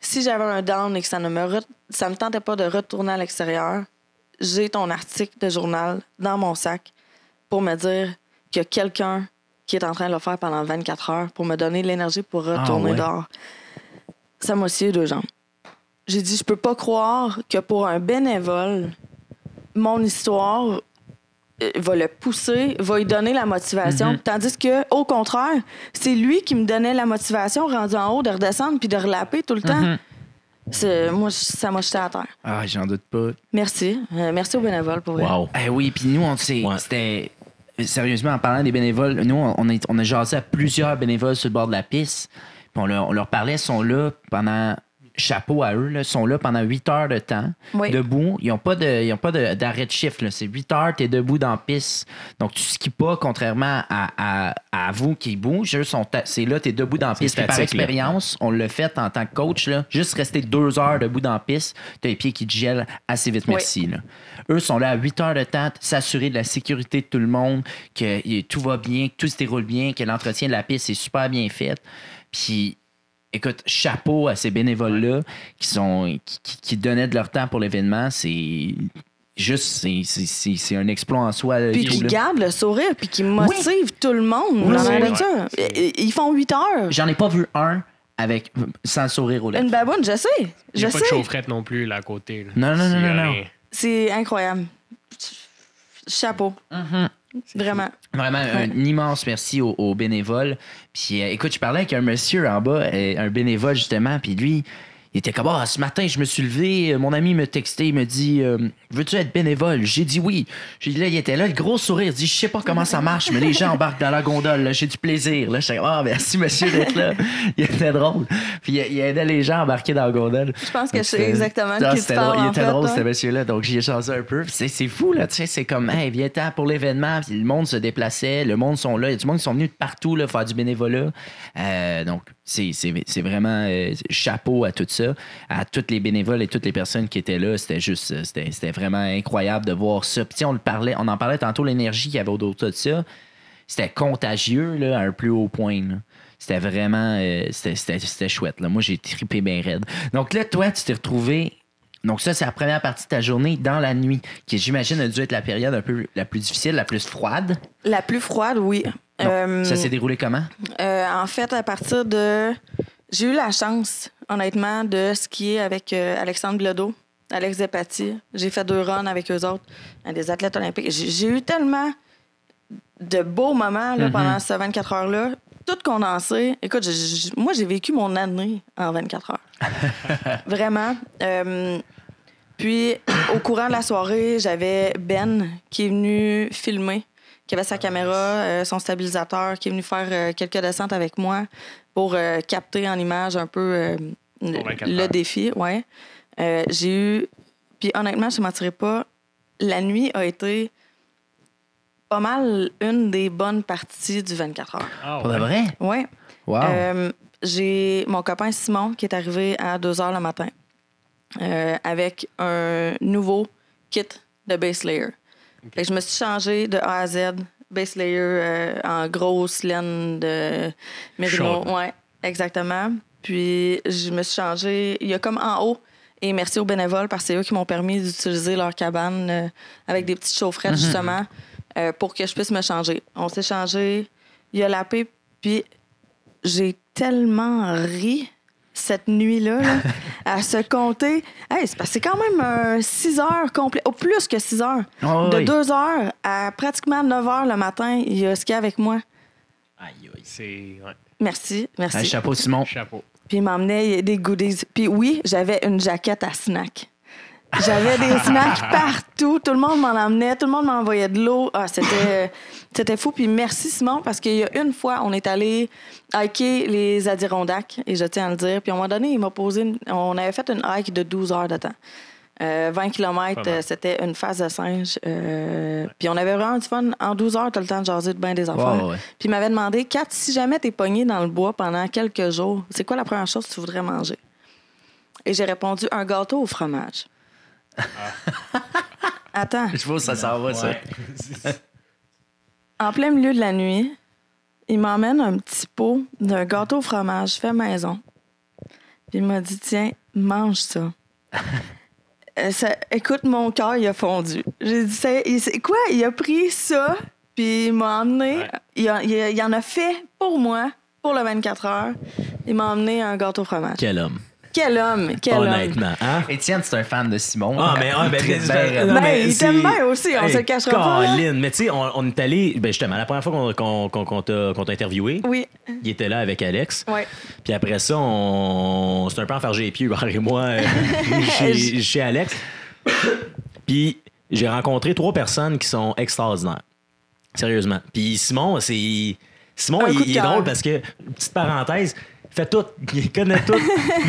si j'avais un down et que ça ne me ça me tentait pas de retourner à l'extérieur, j'ai ton article de journal dans mon sac pour me dire qu'il y a quelqu'un qui est en train de le faire pendant 24 heures pour me donner l'énergie pour retourner ouais. dehors. Ça m'a scié deux jambes. J'ai dit, je peux pas croire que pour un bénévole, mon histoire euh, va le pousser, va lui donner la motivation. Mhm. Tandis que, au contraire, c'est lui qui me donnait la motivation rendu en haut de redescendre puis de relaper tout le temps. Mhm. C'est- Moi, je- ça m'a jeté à terre. Ah, j'en doute pas. Merci. Euh, merci aux bénévoles pour vrai. Wow. Eh oui, puis nous, on sait, Ouais. c'était. Sérieusement, en parlant des bénévoles, nous, on, est- on a jasé à plusieurs bénévoles sur le bord de la piste. Puis on leur, on leur parlait, ils sont là pendant. Chapeau à eux, là, ils sont là pendant 8 heures de temps, Oui. debout. Ils n'ont pas de- ils ont pas de- d'arrêt de, chiffre. là. C'est 8 heures, tu es debout dans la piste. Donc, tu skis pas, contrairement à, à- à vous qui bougent. Eux, sont ta- c'est là, tu es debout dans la piste. Par là. expérience, on l'a fait en tant que coach. Là, juste rester deux heures debout dans la piste, tu as les pieds qui te gèlent assez vite, Oui. merci. là. Eux sont là à 8 heures de temps, s'assurer de la sécurité de tout le monde, que tout va bien, que tout se déroule bien, que l'entretien de la piste est super bien fait. Puis, écoute, chapeau à ces bénévoles-là qui, sont, qui, qui- qui donnaient de leur temps pour l'événement. C'est juste, c'est- c'est c'est- c'est un exploit en soi. Puis qui là. gardent le sourire, puis qui motivent tout le monde. Oui, dans oui. ça. Ils ils font 8 heures. J'en ai pas vu un avec sans le sourire aux lèvres. Une baboune, je sais. Il n'y Je a pas de sais. chaufferette non plus là à côté. là. Non, non, non, non. C'est incroyable. Chapeau. Vraiment. Vraiment, un immense merci aux, aux bénévoles. Puis, euh, écoute, je parlais avec un monsieur en bas, euh, un bénévole justement, puis lui, il était comme, ah, ce matin, je me suis levé, euh, mon ami me textait, il me dit, euh, veux-tu être bénévole? J'ai dit oui. J'ai dit, là, il était là, le gros sourire, il dit, je sais pas comment ça marche, mais les gens embarquent dans la gondole, là, j'ai du plaisir. Là, je suis ah, merci, monsieur, d'être là. Il était drôle. Puis, il, il aidait les gens à embarquer dans la gondole. Je pense que c'est exactement de qui tu c'était parles, drôle. Il était fait, drôle, hein. ce monsieur-là. Donc, j'y ai changé un peu. C'est c'est fou, là. Tu sais, c'est comme, hey, viens-t'en pour l'événement. Puis le monde se déplaçait. Le monde sont là. Il y a du monde qui sont venus de partout, là, faire du bénévolat. Euh, donc, c'est vraiment euh, chapeau à tout ça. À tous les bénévoles et toutes les personnes qui étaient là. C'était juste, euh, c'était vraiment incroyable de voir ça. Puis, on, le parlait, on en parlait tantôt, l'énergie qu'il y avait autour de ça. C'était contagieux, là, à un plus haut point. C'était vraiment. euh, c'était- chouette. Là. Moi, j'ai trippé bien raide. Donc là, toi, tu t'es retrouvé. Donc, ça, c'est la première partie de ta journée dans la nuit, qui, j'imagine, a dû être la période un peu la plus difficile, la plus froide. La plus froide, oui. Euh, Ça s'est déroulé comment? euh, en fait, à partir de. J'ai eu la chance, honnêtement, de skier avec euh, Alexandre Bilodeau, Alex Zepati. J'ai fait deux runs avec eux autres, euh, des athlètes olympiques. J'ai eu tellement de beaux moments là, pendant ces 24 heures-là. Tout condensé. Écoute, j'ai- moi, j'ai vécu mon année en 24 heures. Vraiment. Euh, puis, au courant de la soirée, j'avais Ben qui est venu filmer, qui avait sa caméra, euh, son stabilisateur, qui est venu faire euh, quelques descentes avec moi pour capter en image un peu le, 24 le heures. défi. Ouais. J'ai eu. Puis, honnêtement, je ne mentirais pas, la nuit a été pas mal une des bonnes parties du 24 heures. Ah, Pour de ouais? vrai? Ouais. Wow. Euh, j'ai mon copain Simon qui est arrivé à 2 h le matin euh, avec un nouveau kit de base layer. Fait que je me suis changé de A à Z, base layer euh, en grosse laine de mérino. Ouais, exactement. Puis je me suis changé. Il y a comme en haut. Et merci aux bénévoles parce que c'est eux qui m'ont permis d'utiliser leur cabane euh, avec des petites chaufferettes, justement, euh, pour que je puisse me changer. On s'est changé. Il a lapé, puis j'ai tellement ri cette nuit-là, là, à se compter. Hey, c'est quand même 6 heures complet, au plus que 6 heures. Ah de oui. 2 heures à pratiquement 9 heures le matin, il a skié avec moi. Aïe, aïe. C'est. Ouais. Merci, merci. Un chapeau, Simon. Chapeau. Puis il m'emmenait des goodies. Puis oui, j'avais une jaquette à snack. J'avais des snacks partout. Tout le monde m'en emmenait. Tout le monde m'envoyait de l'eau. Ah, c'était, c'était fou. Puis merci, Simon, parce qu'il y a une fois, on est allé hiker les Adirondacks, et je tiens à le dire. Puis à un moment donné, il m'a posé... une- On avait fait une hike de 12 heures de temps. Euh, 20 km, Pas mal. c'était une phase de singe. Euh, puis on avait vraiment du fun. En 12 heures, tu as le temps de jaser de bien des ouais. Puis il m'avait demandé, Kat, si jamais t'es pogné dans le bois pendant quelques jours, c'est quoi la première chose que tu voudrais manger? Et j'ai répondu, un gâteau au fromage. Attends, Je vois où ça s'en va, ça. en plein milieu de la nuit, il m'emmène un petit pot d'un gâteau au fromage fait maison. Puis il m'a dit, tiens, mange ça. Euh, ça- écoute, mon cœur, il a fondu. J'ai dit, c'est il- c'est quoi? Il a pris ça, puis il m'a emmené. Ouais. Il, a- il a- il en a fait pour moi, pour le 24 heures. Il m'a emmené un gâteau au fromage. Quel homme. Quel homme! Quel homme! Honnêtement, hein? Étienne, c'est un fan de Simon. Ah, mais, ah, ben, Il ben. Ben, il t'aime bien aussi, on se le cachera pas, là. Mais tu sais, on, on est allé, ben justement, la première fois qu'on qu'on- qu'on- qu'on t'a qu'on t'a interviewé, Oui, il était là avec Alex. ouais. Puis après ça, on c'était un peu enfargé les pieds, et moi, euh, chez, chez Alex. Puis j'ai rencontré trois personnes qui sont extraordinaires. Sérieusement. Puis Simon, c'est. Simon, il, il est drôle parce que, petite parenthèse, fait tout. Il connaît tout.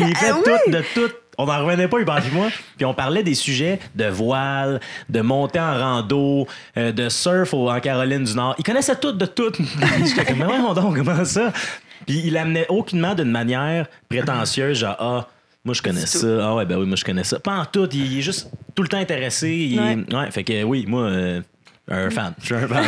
Il fait Ah tout oui? de tout. On n'en revenait pas, Hubert et moi. Puis on parlait des sujets de voile, de montée en rando, euh, de surf au- en Caroline du Nord. Il connaissait tout de tout. J'étais comme, mais voyons donc, comment ça? Puis il amenait aucunement d'une manière prétentieuse, genre, ah, moi je connais tout. ça. Ah ouais, ben oui, moi je connais ça. Pas en tout. Il, il est juste tout le temps intéressé. Il Ouais. ouais, fait que oui, moi, euh, un fan. Je suis un fan.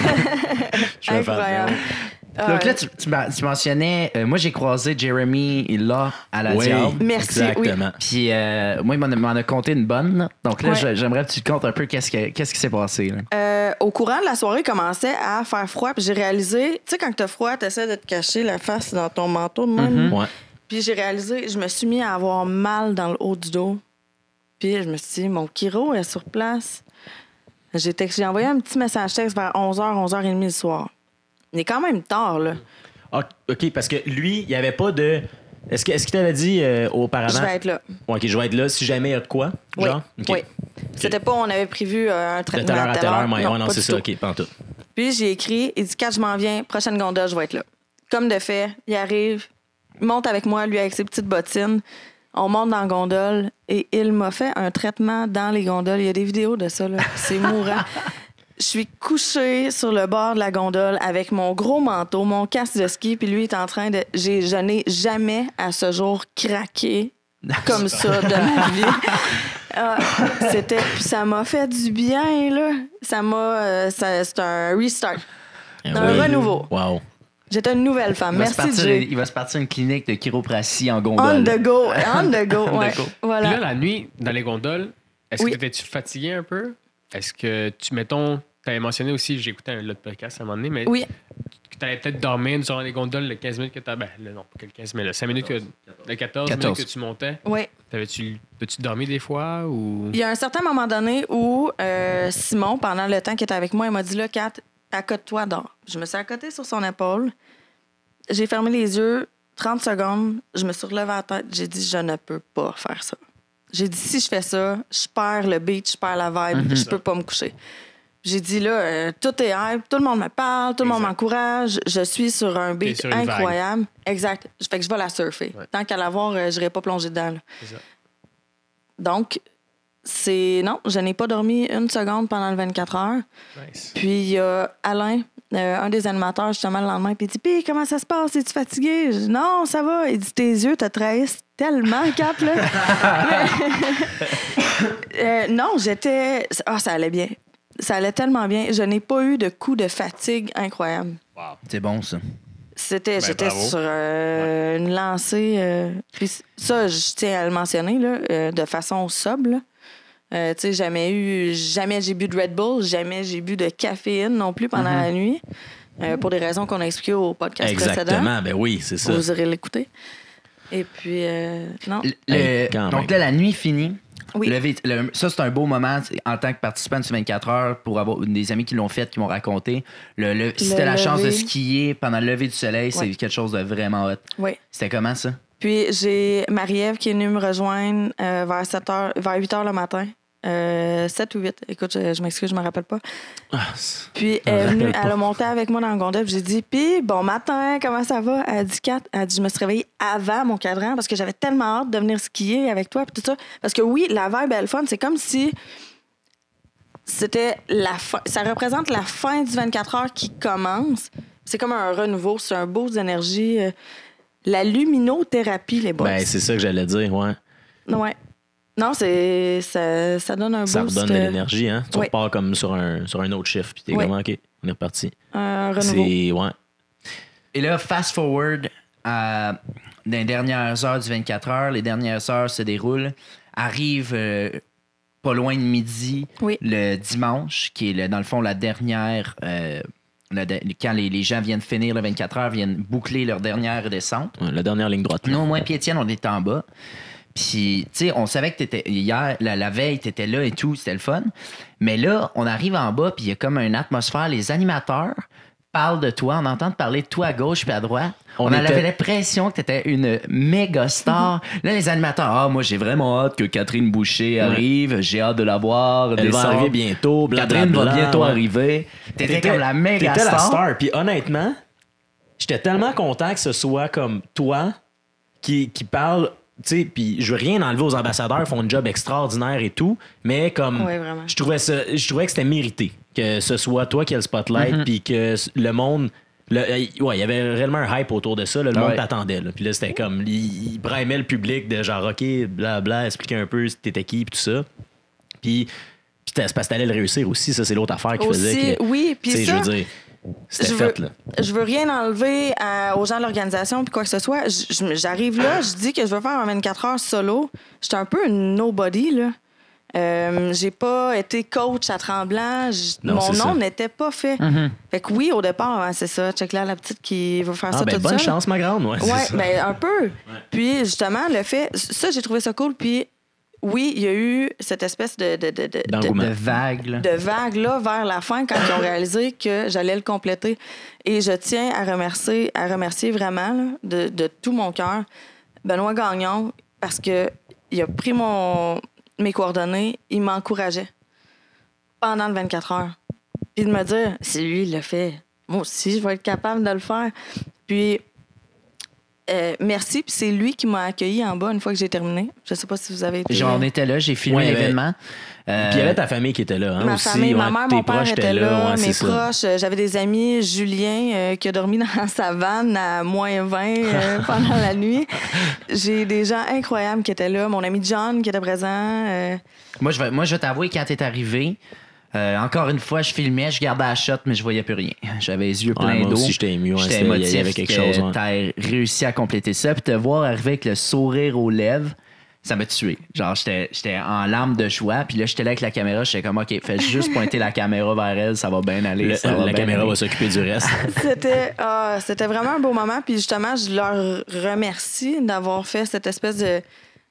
Je suis un fan. Incroyable. Donc là, tu, tu m'a- tu mentionnais, euh, moi j'ai croisé Jeremy là à la Oui, Diable. Merci, exactement. Puis euh, moi, il m'en a, m'en a conté une bonne. là. Donc là, Ouais. je- j'aimerais que tu te comptes un peu qu'est-ce, que- qu'est-ce qui s'est passé. là. Euh, au courant de la soirée, il commençait à faire froid. Puis j'ai réalisé, tu sais, quand t'as froid, t'essaies de te cacher la face dans ton manteau de même. Ouais. Puis j'ai réalisé, je me suis mis à avoir mal dans le haut du dos. Puis je me suis dit, mon Kiro est sur place. J'ai, envoyé un petit message texte vers 11h, 11h30 le soir. Il est quand même tard, là. Ah, OK, parce que lui, il n'y avait pas de. Est-ce que- est-ce qu'il t'avait dit euh, auparavant? Je vais être là. OK, je vais être là si jamais il y a de quoi? Oui. Genre? Oui. C'était pas, on avait prévu euh, un De traitement telle heure à telle heure, mais Non, ouais, non, c'est ça, tout. OK, pas en tout. Puis j'ai écrit, il dit quand je m'en viens, prochaine gondole, je vais être là. Comme de fait, il arrive, il monte avec moi, lui avec ses petites bottines. On monte dans la gondole et il m'a fait un traitement dans les gondoles. Il y a des vidéos de ça, là. C'est mourant. Je suis couchée sur le bord de la gondole avec mon gros manteau, mon casque de ski, puis lui est en train de. J'ai, je n'ai jamais à ce jour craqué comme ça de ma vie. Ah, c'était, puis ça m'a fait du bien là. Ça m'a, euh, ça- c'est un restart. Ah Un oui. renouveau. Wow. J'étais une nouvelle femme. Il va, se Merci partir, Jay. il va se partir une clinique de chiropratie en On gondole. the go, on the go. On the ouais. go. Puis Voilà. là, la nuit, dans les gondoles, est-ce Oui. que t'étais-tu fatigué un peu? Est-ce que tu, mettons, t'avais mentionné aussi, j'ai écouté un autre podcast à un moment donné, mais Oui. que t'allais peut-être dormir durant les gondoles le 15 minutes que t'as. Ben, le, non, pas que le 15 minutes, le 5 minutes que. Le 14, 14. minutes que tu montais. Oui. T'avais-tu, as-tu dormi des fois ou? Il y a un certain moment donné où euh, Simon, pendant le temps qu'il était avec moi, il m'a dit là, Kat, accote-toi, dors. Je me suis accotée sur son épaule. J'ai fermé les yeux 30 secondes. Je me suis relevé la tête. J'ai dit, je ne peux pas faire ça. J'ai dit, si je fais ça, je perds le beat, je perds la vibe, je peux pas me coucher. J'ai dit, là, euh, tout est hype, tout le monde me parle, tout le monde m'encourage. Je suis sur un beat sur une vague. incroyable. Exact. Fait que je vais la surfer. Tant qu'à la voir, euh, je n'irai pas plonger dedans. là. C'est ça. Donc, c'est. Non, je n'ai pas dormi une seconde pendant le 24 heures. Nice. Puis il y a Alain, euh, un des animateurs, justement, le lendemain, puis il dit Puis comment ça se passe? Es-tu fatigué? Je dis Non, ça va. Il dit Tes yeux te trahissent tellement, Cap, là. Euh, non, j'étais. Ah, ça allait bien. Ça allait tellement bien. Je n'ai pas eu de coup de fatigue incroyable. Wow. C'est bon, ça. C'était, Ben, j'étais sur euh, une lancée. euh, puis ça, je tiens à le mentionner là, euh, de façon sobre. Euh, tu sais, jamais eu, jamais j'ai bu de Red Bull, jamais j'ai bu de caféine non plus pendant la nuit, euh, pour des raisons qu'on a expliquées au podcast précédent. Exactement, ben oui, c'est ça. Vous irez l'écouter. Et puis, euh, non. Le- donc même. là, la nuit finie. Oui. Lever- le- ça, c'est un beau moment en tant que participant de ce 24 heures pour avoir des amis qui l'ont fait, qui m'ont raconté. Le, le- si Le t'as la chance de skier pendant le lever du soleil, c'est Ouais. quelque chose de vraiment hot. Oui. C'était comment ça? Puis j'ai Marie-Ève qui est venue me rejoindre euh, vers 7 heures, vers 8 heures le matin. Euh, 7 ou 8. Écoute, je, je m'excuse, je me rappelle pas. Ah, Puis elle, est venue, elle a monté avec moi dans le gondole. puis J'ai dit, puis bon matin, comment ça va? Elle a dit, Kat, elle a dit, je me suis réveillée avant mon cadran parce que j'avais tellement hâte de venir skier avec toi. Puis tout ça. Parce que oui, la vibe est le fun. C'est comme si c'était la fin. Ça représente la fin du 24 heures qui commence. C'est comme un renouveau. C'est un beau d'énergie. Euh, La luminothérapie, les boys. Ben, c'est ça que j'allais dire, ouais. Ouais. Non, c'est ça, ça donne un Ça boost. redonne de euh, l'énergie, hein. Tu oui. repars comme sur un, sur un autre chiffre, puis t'es Oui. comme, OK, on est reparti. Un renouveau. C'est, ouais. Et là, fast forward à dans les dernières heures du 24 heures, les dernières heures se déroulent. Arrive euh, pas loin de midi Oui. le dimanche, qui est le- dans le fond la dernière. euh, quand les, les gens viennent finir le 24 heures, viennent boucler leur dernière descente. Ouais, La dernière ligne droite. Nous, moi et Étienne, on était en bas. Puis, tu sais, on savait que t'étais hier, la, la veille, t'étais là et tout, c'était le fun. Mais là, on arrive en bas, puis il y a comme une atmosphère. Les animateurs parlent de toi, on entend te parler de toi à gauche puis à droite. On, On avait l'impression que t'étais une méga star. Là, les animateurs, ah, moi, j'ai vraiment hâte que Catherine Boucher arrive, j'ai hâte de la voir. Elle va arriver bientôt. Catherine va bientôt ouais. arriver. T'étais comme la méga T'étais star. la star. Puis honnêtement, j'étais tellement content que ce soit comme toi qui, qui parle. Puis je veux rien enlever aux ambassadeurs, ils font un job extraordinaire et tout, mais comme Ouais, je trouvais ça, je trouvais que c'était mérité que ce soit toi qui as le spotlight, puis que le monde, le, euh, ouais, il y avait réellement un hype autour de ça, là, le Ah monde ouais. t'attendait, puis là c'était comme, il, il brimait le public de genre ok, bla bla, expliquer un peu t'étais qui, puis tout ça, puis puis t'as- c'est parce que t'allais le réussir aussi, ça c'est l'autre affaire qui faisait que, oui, puis je veux dire, c'était fait veux, là. je veux rien enlever à- aux gens de l'organisation puis quoi que ce soit. J'arrive là, je dis que je veux faire un 24 heures solo. J'étais un peu une nobody, là. Euh, j'ai pas été coach à Tremblant. Non, Mon nom n'était pas fait. Fait que oui, au départ, hein, c'est ça. Check là, la petite qui veut faire Ah ça ben toute bonne seule. chance ma grande, ouais. Ouais, ben un peu. Puis justement, le fait, ça, j'ai trouvé ça cool. Puis oui, il y a eu cette espèce de, de, de, de- D'engouement. De vague, là. de vague là vers la fin quand ils ont réalisé que j'allais le compléter. Et je tiens à remercier, à remercier vraiment là, de, de tout mon cœur Benoît Gagnon parce que il a pris mon, mes coordonnées, il m'encourageait pendant le 24 heures. Puis de me dire, si lui il le fait, moi aussi je vais être capable de le faire. Puis euh, merci, puis c'est lui qui m'a accueilli en bas une fois que j'ai terminé. Je sais pas si vous avez été. J'en étais là, j'ai filmé Ouais, l'événement. Euh, Puis il y avait ta famille qui était là, hein, Ma aussi. famille, ma mère, mon père étaient là, ouais, mes proches. euh, J'avais des amis, Julien, euh, qui a dormi dans sa vanne à moins 20 euh, pendant la nuit. J'ai des gens incroyables qui étaient là. Mon ami John qui était présent. euh, Moi, je vais, moi, je vais t'avouer, quand t'es arrivé, euh, encore une fois, je filmais, je gardais la shot, mais je voyais plus rien. J'avais les yeux Ouais, pleins moi d'eau. aussi, j'étais ému, ouais, J'étais c'était- il y émotif avait quelque que chose, ouais. T'as réussi à compléter ça, puis te voir arriver avec le sourire aux lèvres, ça m'a tué. Genre, j'étais j'étais en larmes de joie, puis là, j'étais là avec la caméra, j'étais comme, OK, fais juste pointer la caméra vers elle, ça va bien aller. Le- ça va la bien caméra aller. va s'occuper du reste. C'était ah, c'était vraiment un beau moment. Puis justement, je leur remercie d'avoir fait cette espèce de,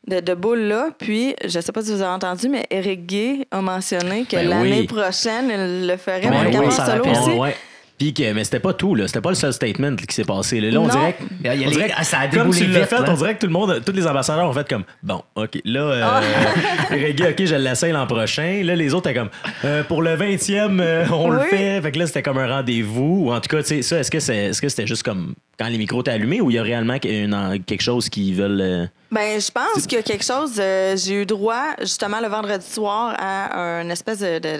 de, de boule-là. Puis, je sais pas si vous avez entendu, mais Eric Gay a mentionné que Ben l'année oui. prochaine, il le ferait Ben oui, solo aussi. Ouais. Puis que, mais c'était pas tout, là. C'était pas le seul statement qui s'est passé. Là, Là, on dirait que. Il y a on les- dirait que- ça a comme tu l'as fait, là. on dirait que tout le monde, tous les ambassadeurs ont fait comme bon, ok, là, euh, Ah. Reggae, ok, je l'essaye l'an prochain. Là, les autres étaient comme euh, pour le 20e, euh, on le fait. Fait que là, c'était comme un rendez-vous. Ou en tout cas, tu sais, ça, est-ce que c'est, est-ce que c'était juste comme quand les micros étaient allumés ou il y a réellement une- quelque chose qu'ils veulent. euh, Ben, je pense qu'il y a quelque chose. euh, j'ai eu droit, justement, le vendredi soir, à un espèce de, de,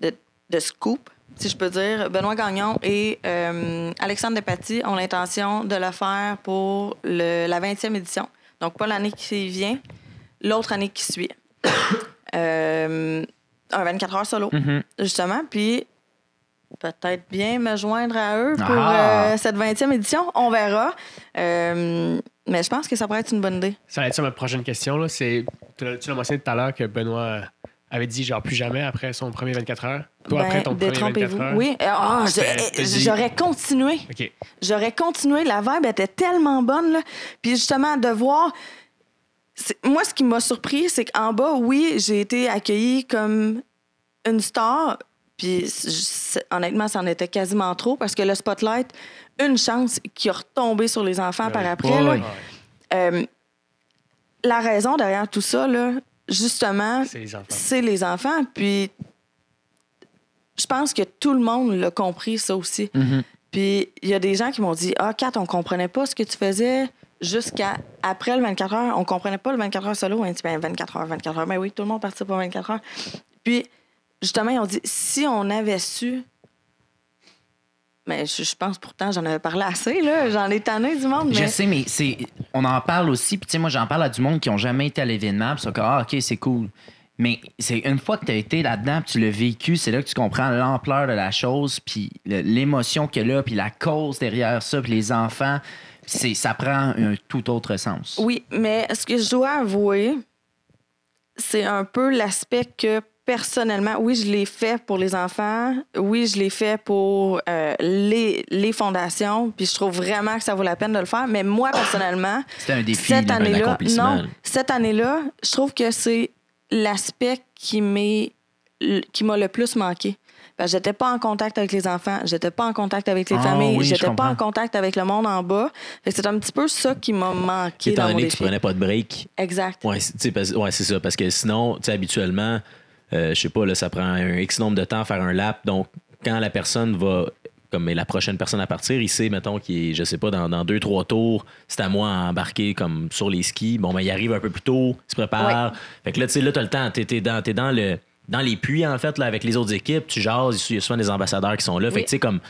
de- de- de scoop, si je peux dire. Benoît Gagnon et euh, Alexandre Despatie ont l'intention de le faire pour le- la 20e édition. Donc, pas l'année qui vient, l'autre année qui suit. Euh, un 24 heures solo, Mhm. justement. Puis, peut-être bien me joindre à eux pour Ah. euh, cette 20e édition. On verra. Euh, mais je pense que ça pourrait être une bonne idée. Ça va être ça ma prochaine question. Là. Tu l'as mentionné tout à l'heure que Benoît avait dit genre plus jamais après son premier 24 heures. Toi, Ben, après ton premier 24 détrompez-vous. heures. Oui. Ah, euh, dit- J'aurais continué. J'aurais continué. La vibe était tellement bonne. Là. Puis justement, de voir. Moi, ce qui m'a surpris, c'est qu'en bas, oui, j'ai été accueillie comme une star. Puis honnêtement, ça en était quasiment trop parce que le spotlight, une chance qui a retombé sur les enfants par après. Ouais, là. ouais. Euh, la raison derrière tout ça, là, justement, C'est les enfants. c'est les enfants. Puis, je pense que tout le monde l'a compris, ça aussi. Mhm. Puis, il y a des gens qui m'ont dit Ah, Kat, on comprenait pas ce que tu faisais jusqu'à après le 24 heures. On comprenait pas le 24 heures solo. On dit ben, 24 heures, 24 heures. Ben oui, tout le monde participe au 24 heures. Puis, justement, ils ont dit Si on avait su. Mais je, je pense pourtant, j'en avais parlé assez, là. J'en ai tanné du monde. Je Mais... sais, mais c'est, on en parle aussi. Puis, tu sais, moi, j'en parle à du monde qui ont jamais été à l'événement. Puis, sont comme, ah, OK, c'est cool. Mais c'est une fois que tu as été là-dedans, tu l'as vécu, c'est là que tu comprends l'ampleur de la chose, puis l'émotion qu'il y a là, puis la cause derrière ça, puis les enfants. C'est, ça prend un tout autre sens. Oui, mais ce que je dois avouer, c'est un peu l'aspect que personnellement, oui, je l'ai fait pour les enfants, oui, je l'ai fait pour euh, les, les fondations, puis je trouve vraiment que ça vaut la peine de le faire, mais moi, personnellement, C'était un défi. cette là. année-là, non, cette année-là, je trouve que c'est l'aspect qui m'est qui m'a le plus manqué. Que j'étais pas en contact avec les enfants, j'étais pas en contact avec les Ah, familles, oui, je j'étais pas en contact avec le monde en bas. C'est un petit peu ça qui m'a manqué Étant dans mon donné que tu prenais pas de break, Exact. Ouais, c'est ouais, ça. Parce que sinon, habituellement, je sais pas, là, ça prend un X nombre de temps à faire un lap. Donc, quand la personne va, comme la prochaine personne à partir, il sait, mettons, qu'il est, je sais pas, dans, dans deux, trois tours, c'est à moi à embarquer comme sur les skis. Bon, ben, il arrive un peu plus tôt, il se prépare. Fait que là, tu sais, là, t'as le temps. T'es, t'es dans, t'es dans le. Dans les puits, en fait, là, avec les autres équipes, tu jases, il y a souvent des ambassadeurs qui sont là. Fait que, tu sais, comme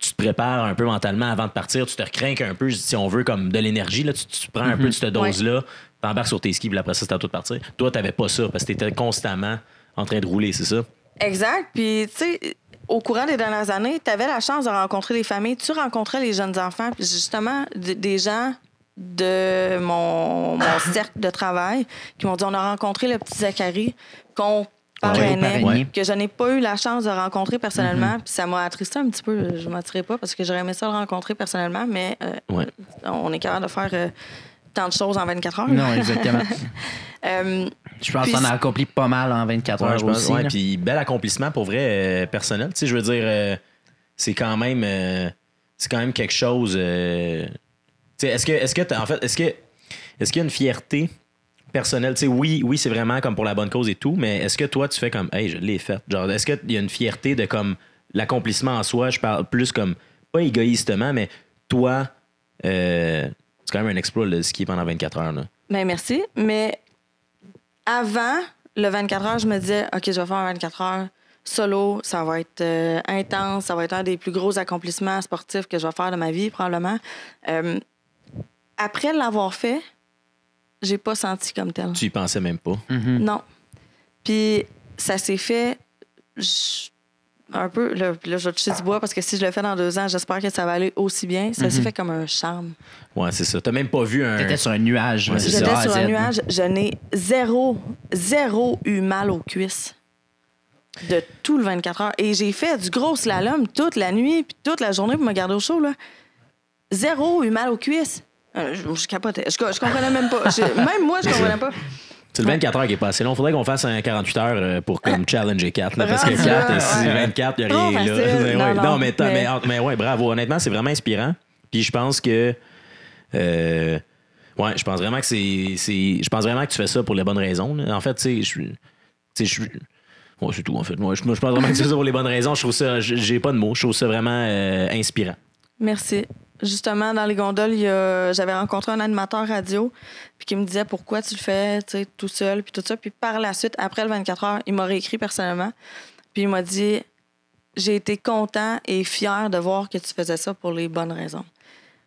tu te prépares un peu mentalement avant de partir, tu te recrinques un peu, si on veut, comme de l'énergie. Là, tu, tu prends un peu de cette dose-là, t'embarques sur tes skis, puis après ça, c'est à toi de partir. Toi, t'avais pas ça parce que t'étais constamment en train de rouler, c'est ça? Exact. Puis, tu sais, au courant des dernières années, tu avais la chance de rencontrer des familles. Tu rencontrais les jeunes enfants, puis justement, des gens de mon, mon cercle de travail qui m'ont dit on a rencontré le petit Zachary qu'on parrainait, que je n'ai pas eu la chance de rencontrer personnellement. Puis ça m'a attristé un petit peu. Je ne m'attirais pas parce que j'aurais aimé ça le rencontrer personnellement, mais euh, Ouais. on est capable de faire euh, tant de choses en 24 heures. Non, exactement. Euh, Je pense qu'on a accompli pas mal en 24 Ouais, heures je pense- aussi. ouais, puis bel accomplissement pour vrai euh, personnel. Tu sais, je veux dire, euh, c'est quand même, euh, c'est quand même quelque chose. euh, tu sais, est-ce que, est-ce que, en fait, est-ce que, est-ce qu'il y a une fierté personnelle? Tu sais, oui, oui, c'est vraiment comme pour la bonne cause et tout, mais est-ce que toi, tu fais comme, hey, je l'ai fait? Genre, est-ce qu'il y a une fierté de comme l'accomplissement en soi? Je parle plus comme pas égoïstement, mais toi, euh, c'est quand même un exploit le ski pendant 24 heures. Là. Ben merci. Mais avant le 24 heures, je me disais, OK, je vais faire un 24 heures solo. Ça va être euh, intense. Ça va être un des plus gros accomplissements sportifs que je vais faire de ma vie, probablement. Euh, après l'avoir fait, j'ai pas senti comme tel. Tu y pensais même pas? Mhm. Non. Puis ça s'est fait je- un peu. Là, là, je vais toucher du bois parce que si je le fais dans deux ans, j'espère que ça va aller aussi bien. Ça s'est fait comme un charme. Ouais, c'est ça. T'as même pas vu un. T'étais sur un nuage. Ouais. J'étais sur un nuage. Je n'ai zéro, zéro eu mal aux cuisses de tout le 24 heures. Et j'ai fait du gros slalom toute la nuit puis toute la journée pour me garder au chaud. Là. Zéro eu mal aux cuisses. Euh, je, je capotais. Je, je comprenais même pas. Je- même moi, je comprenais pas. C'est le 24 heures qui est pas assez long. Faudrait qu'on fasse un 48 heures euh, pour comme challenger 4. là, parce que Rendu 4, là, si ouais. 24, il n'y a rien là. Mais Non, ouais, non, non, mais, t'as- mais- mais, mais ouais, bravo. Honnêtement, c'est vraiment inspirant. Puis je pense que. euh, ouais, je pense vraiment que c'est. c'est- Je pense vraiment que tu fais ça pour les bonnes raisons. là. En fait, tu sais, je suis. Tu sais, je suis. Ouais, c'est tout, en fait. Moi, je, moi, je pense vraiment que tu fais ça pour les bonnes raisons. Je trouve ça. J'ai pas de mots. Je trouve ça vraiment euh, inspirant. Merci. Justement, dans les gondoles, j'avais rencontré un animateur radio puis qui me disait pourquoi tu le fais tu sais, tout seul, puis tout ça. Puis par la suite, après le 24 heures, il m'a réécrit personnellement. Puis il m'a dit J'ai été content et fier de voir que tu faisais ça pour les bonnes raisons.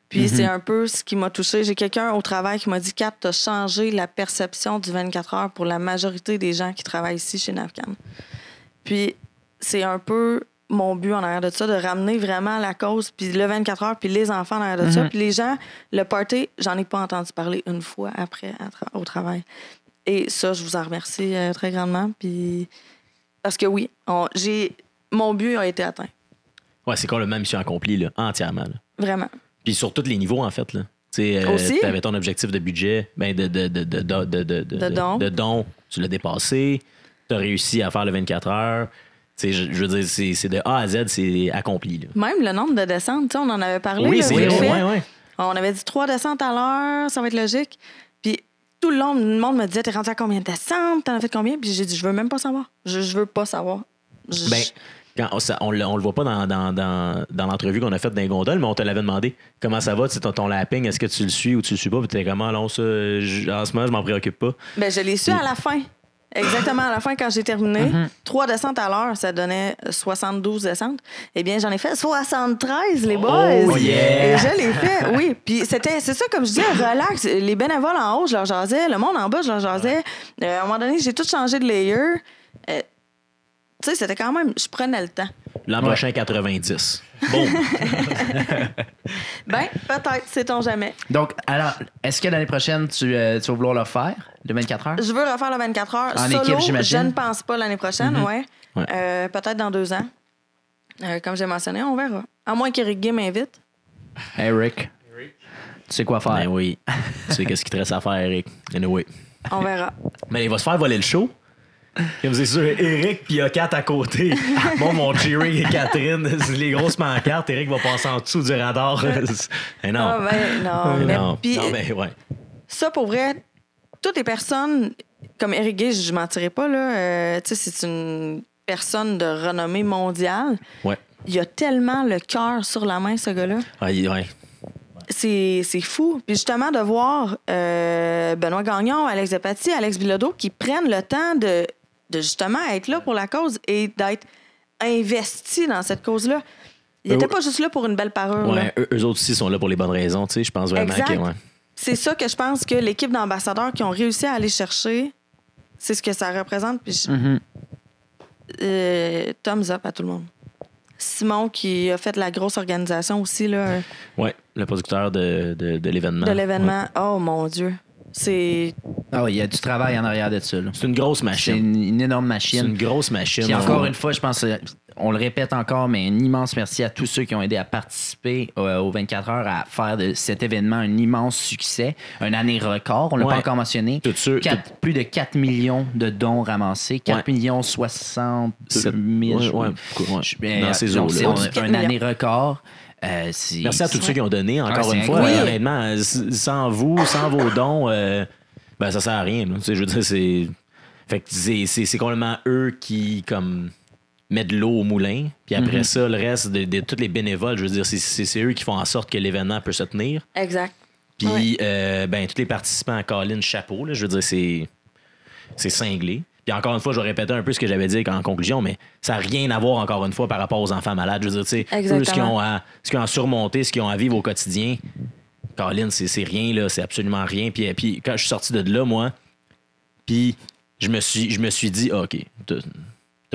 Puis c'est un peu ce qui m'a touché. J'ai quelqu'un au travail qui m'a dit Kat, tu as changé la perception du 24 heures pour la majorité des gens qui travaillent ici chez Navcam. Puis c'est un peu mon but en arrière de ça, de ramener vraiment la cause, puis le 24 heures, puis les enfants en arrière de ça. Puis les gens, le party, j'en ai pas entendu parler une fois après tra- au travail. Et ça, je vous en remercie euh, très grandement. Puis parce que oui, j'ai mon but a été atteint. Ouais, c'est complètement mission accomplie, là, entièrement. là. Vraiment. Puis sur tous les niveaux, en fait. Là. Tu Aussi? avais ton objectif de budget, ben de, de, de, de, de, de, de, De dons. de dons. Tu l'as dépassé. Tu as réussi à faire le 24 heures. Je, je veux dire, c'est de A à Z, c'est accompli. Là. Même le nombre de descentes, on en avait parlé. oui, c'est vrai. fait. Ouais, ouais. On avait dit trois descentes à l'heure, ça va être logique. Puis tout le long, le monde me disait T'es rendu à combien de descentes? T'en as fait combien? Puis j'ai dit Je veux même pas savoir. Je, je veux pas savoir. Je- Ben, quand on, ça- on, le- on le voit pas dans, dans, dans, dans l'entrevue qu'on a faite dans les gondoles, mais on te l'avait demandé. Comment ça va, ton, ton lapping, est-ce que tu le suis ou tu le suis pas? Puis t'es comment, non, ça, en ce moment, je m'en préoccupe pas. Ben, je l'ai su à la fin. Exactement, à la fin, quand j'ai terminé, trois descentes à l'heure, ça donnait 72 descentes. Eh bien, j'en ai fait 73, les boys. Oh, yeah! Et je l'ai fait, oui. Puis c'était, c'est ça, comme je disais, relax. Les bénévoles en haut, je leur jasais. Le monde en bas, je leur jasais. Euh, à un moment donné, j'ai tout changé de layer. Euh, tu sais, c'était quand même, je prenais le temps. L'an prochain, 90. Bon, Ben, peut-être, sait-on jamais. Donc, alors, est-ce que l'année prochaine, tu, euh, tu vas vouloir le faire, le 24 heures? Je veux refaire le 24 heures. En Solo, équipe, j'imagine. Je ne pense pas l'année prochaine, ouais. Ouais. Euh, peut-être dans deux ans. Euh, comme j'ai mentionné, on verra. À moins qu'Eric Gay m'invite. Eric, tu sais quoi faire? ben oui. tu sais, qu'est-ce qu'il te reste à faire, Eric? Anyway. On verra. Mais il va se faire voler le show. Comme c'est sûr, Eric puis il y a quatre à côté. Bon, mon Jerry et Catherine, les grosses pancartes, Eric va passer en dessous du radar. Mais non. Ah, ben, non. mais, non. puis, Non, mais ouais. ça, pour vrai, toutes les personnes, comme Eric Gay, je ne mentirais pas, là, euh, tu sais, c'est une personne de renommée mondiale. Ouais. Il a tellement le cœur sur la main, ce gars-là. Ah, ouais. c'est c'est fou. Puis justement, de voir euh, Benoît Gagnon, Alex Despatie, Alex Bilodeau qui prennent le temps de, de justement être là pour la cause et d'être investis dans cette cause-là. Il Euh, n'était pas juste là pour une belle parole. là. Ouais, eux, eux autres aussi sont là pour les bonnes raisons, tu sais. Je pense vraiment Exact. que. Ouais. C'est ça que je pense que l'équipe d'ambassadeurs qui ont réussi à aller chercher, c'est ce que ça représente. Puis je- euh, thumbs up à tout le monde. Simon qui a fait la grosse organisation aussi là, Ouais, le producteur de, de, de l'événement. de l'événement. Oh mon Dieu. C'est Ah oui, il y a du travail en arrière de ça. là. C'est une grosse C'est machine. une, une énorme C'est machine. une grosse machine. Puis encore Ouais. une fois, je pense, euh, on le répète encore, mais un immense merci à tous ceux qui ont aidé à participer euh, aux 24 heures à faire de cet événement un immense succès, une année record. On l'a Ouais. pas encore mentionné. Tout sûr, Quatre- Plus de 4 millions de dons ramassés, 4 Ouais. millions 60 Sept- 000. ouais, ouais, ouais. je- euh, Dans ces eaux-là. c'est un- année record. Euh, Merci à tous ceux qui ont donné, encore Ouais, une fois. incroyable. Honnêtement, sans vous, sans vos dons, euh, ben, ça sert à rien. là. Tu sais, Je veux dire, c'est. Fait que c'est- c'est c'est complètement eux qui, comme mettent de l'eau au moulin. Puis après ça, le reste de, de tous les bénévoles, je veux dire, c'est- c'est c'est eux qui font en sorte que l'événement peut se tenir. exact. Puis, Ouais. euh, ben, tous les participants à Colin, chapeau, là, je veux dire, c'est, c'est cinglé. Puis encore une fois, je vais répéter un peu ce que j'avais dit en conclusion, mais ça n'a rien à voir, encore une fois, par rapport aux enfants malades. Je veux dire, tu sais, eux, ce qu'ils ont à, ce ont à surmonter, ce qu'ils ont à vivre au quotidien, Colin, c'est, c'est rien, là, c'est absolument rien. Puis, puis quand je suis sorti de là, moi, puis je me suis, je me suis dit, ah, OK,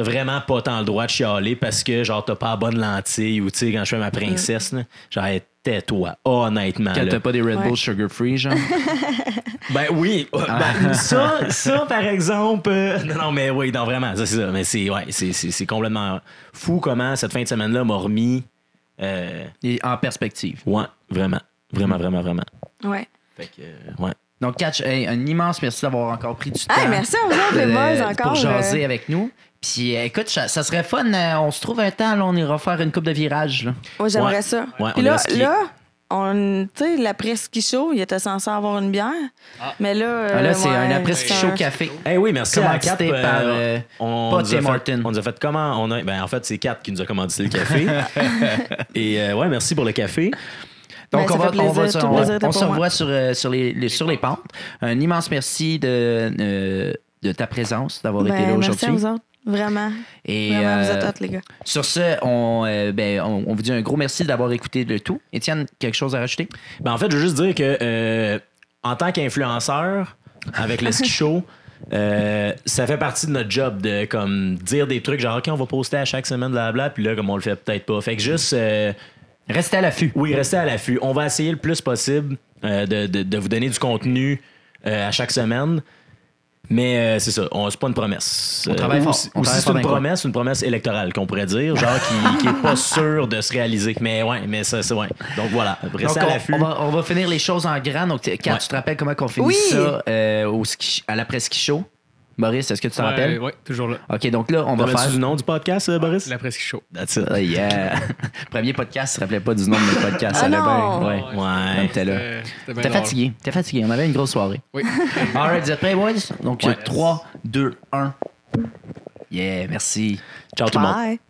t'as, vraiment pas tant le droit de chialer parce que, genre, t'as pas la bonne lentille ou, tu sais, quand je fais ma princesse, là, genre, tais-toi, honnêtement. Quand t'as pas des Red Ouais. Bull Sugar Free, genre? Ben oui, euh, ben, ça, ça par exemple. euh, non, non, mais oui, non, vraiment, ça, c'est ça. Mais c'est ouais, c'est, c'est, c'est complètement fou comment cette fin de semaine-là m'a remis. euh, Et en perspective. ouais, vraiment, vraiment, vraiment, vraiment. Ouais. Fait que, euh, ouais. Donc, Catch, hey, un immense merci d'avoir encore pris du temps. Hey, merci à vous autres, les de- boys, encore. Pour jaser euh, avec nous. Puis, euh, écoute, ça, ça serait fun. euh, on se trouve un temps, là, on ira faire une coupe de virage. Là. Ouais, j'aimerais Ouais. ça. Ouais, Puis on là, là, on, tu sais, l'après-ski show, il était censé avoir une bière. Mais là. euh, Ah, là, c'est ouais, un après-ski café. Eh oui, merci à Kat. Euh, par, euh, on, pas nous a Tim fait- Hortons. on nous a fait comment? On a, ben, en fait, c'est Kat qui nous a commandité le café. Et euh, ouais, merci pour le café. Donc, Ben, on ça va, on va on, on se revoit sur, euh, sur, les, les- sur les pentes. Un immense merci de, euh, de ta présence, d'avoir Ben, été là merci à aujourd'hui. vous autres. Vraiment. Et Vraiment, vous euh, êtes hot, les gars. sur ce, on, euh, ben, on, on vous dit un gros merci d'avoir écouté le tout. Étienne, quelque chose à rajouter? Ben, en fait, je veux juste dire que euh, en tant qu'influenceur, avec le ski show, euh, ça fait partie de notre job de comme dire des trucs genre OK, on va poster à chaque semaine, blabla, puis là, comme on le fait peut-être pas. Fait que juste, euh, Restez à l'affût. oui, restez à l'affût. On va essayer le plus possible euh, de, de- de vous donner du contenu euh, à chaque semaine. Mais euh, c'est ça, on- c'est pas une promesse. On travaille ou fort. On ou si c'est une promesse, une promesse électorale qu'on pourrait dire, genre qui, qui est pas sûr de se réaliser. Mais ouais, mais ça, c'est ouais. Donc voilà, Donc, restez à on, l'affût. on va, on va finir les choses en grand. Donc, Ouais. tu te rappelles comment on finit Oui. ça euh, au ski, à l'après-ski show? Boris, est-ce que tu te rappelles? Ouais, ouais, toujours là. OK, donc là, on va faire... le nom du podcast, euh, Boris? La presque chaud. That's it. Ah, yeah. Premier podcast, tu te rappelais pas du nom de notre podcast. Ah ça allait non. bien. Ouais. Ouais. T'es là. T'es fatigué. T'es fatigué. On avait une grosse soirée. Oui. All right, vous êtes prêts, boys? Donc, Ouais. 3, 2, 1. Yeah, merci. Ciao tout le monde. Bye.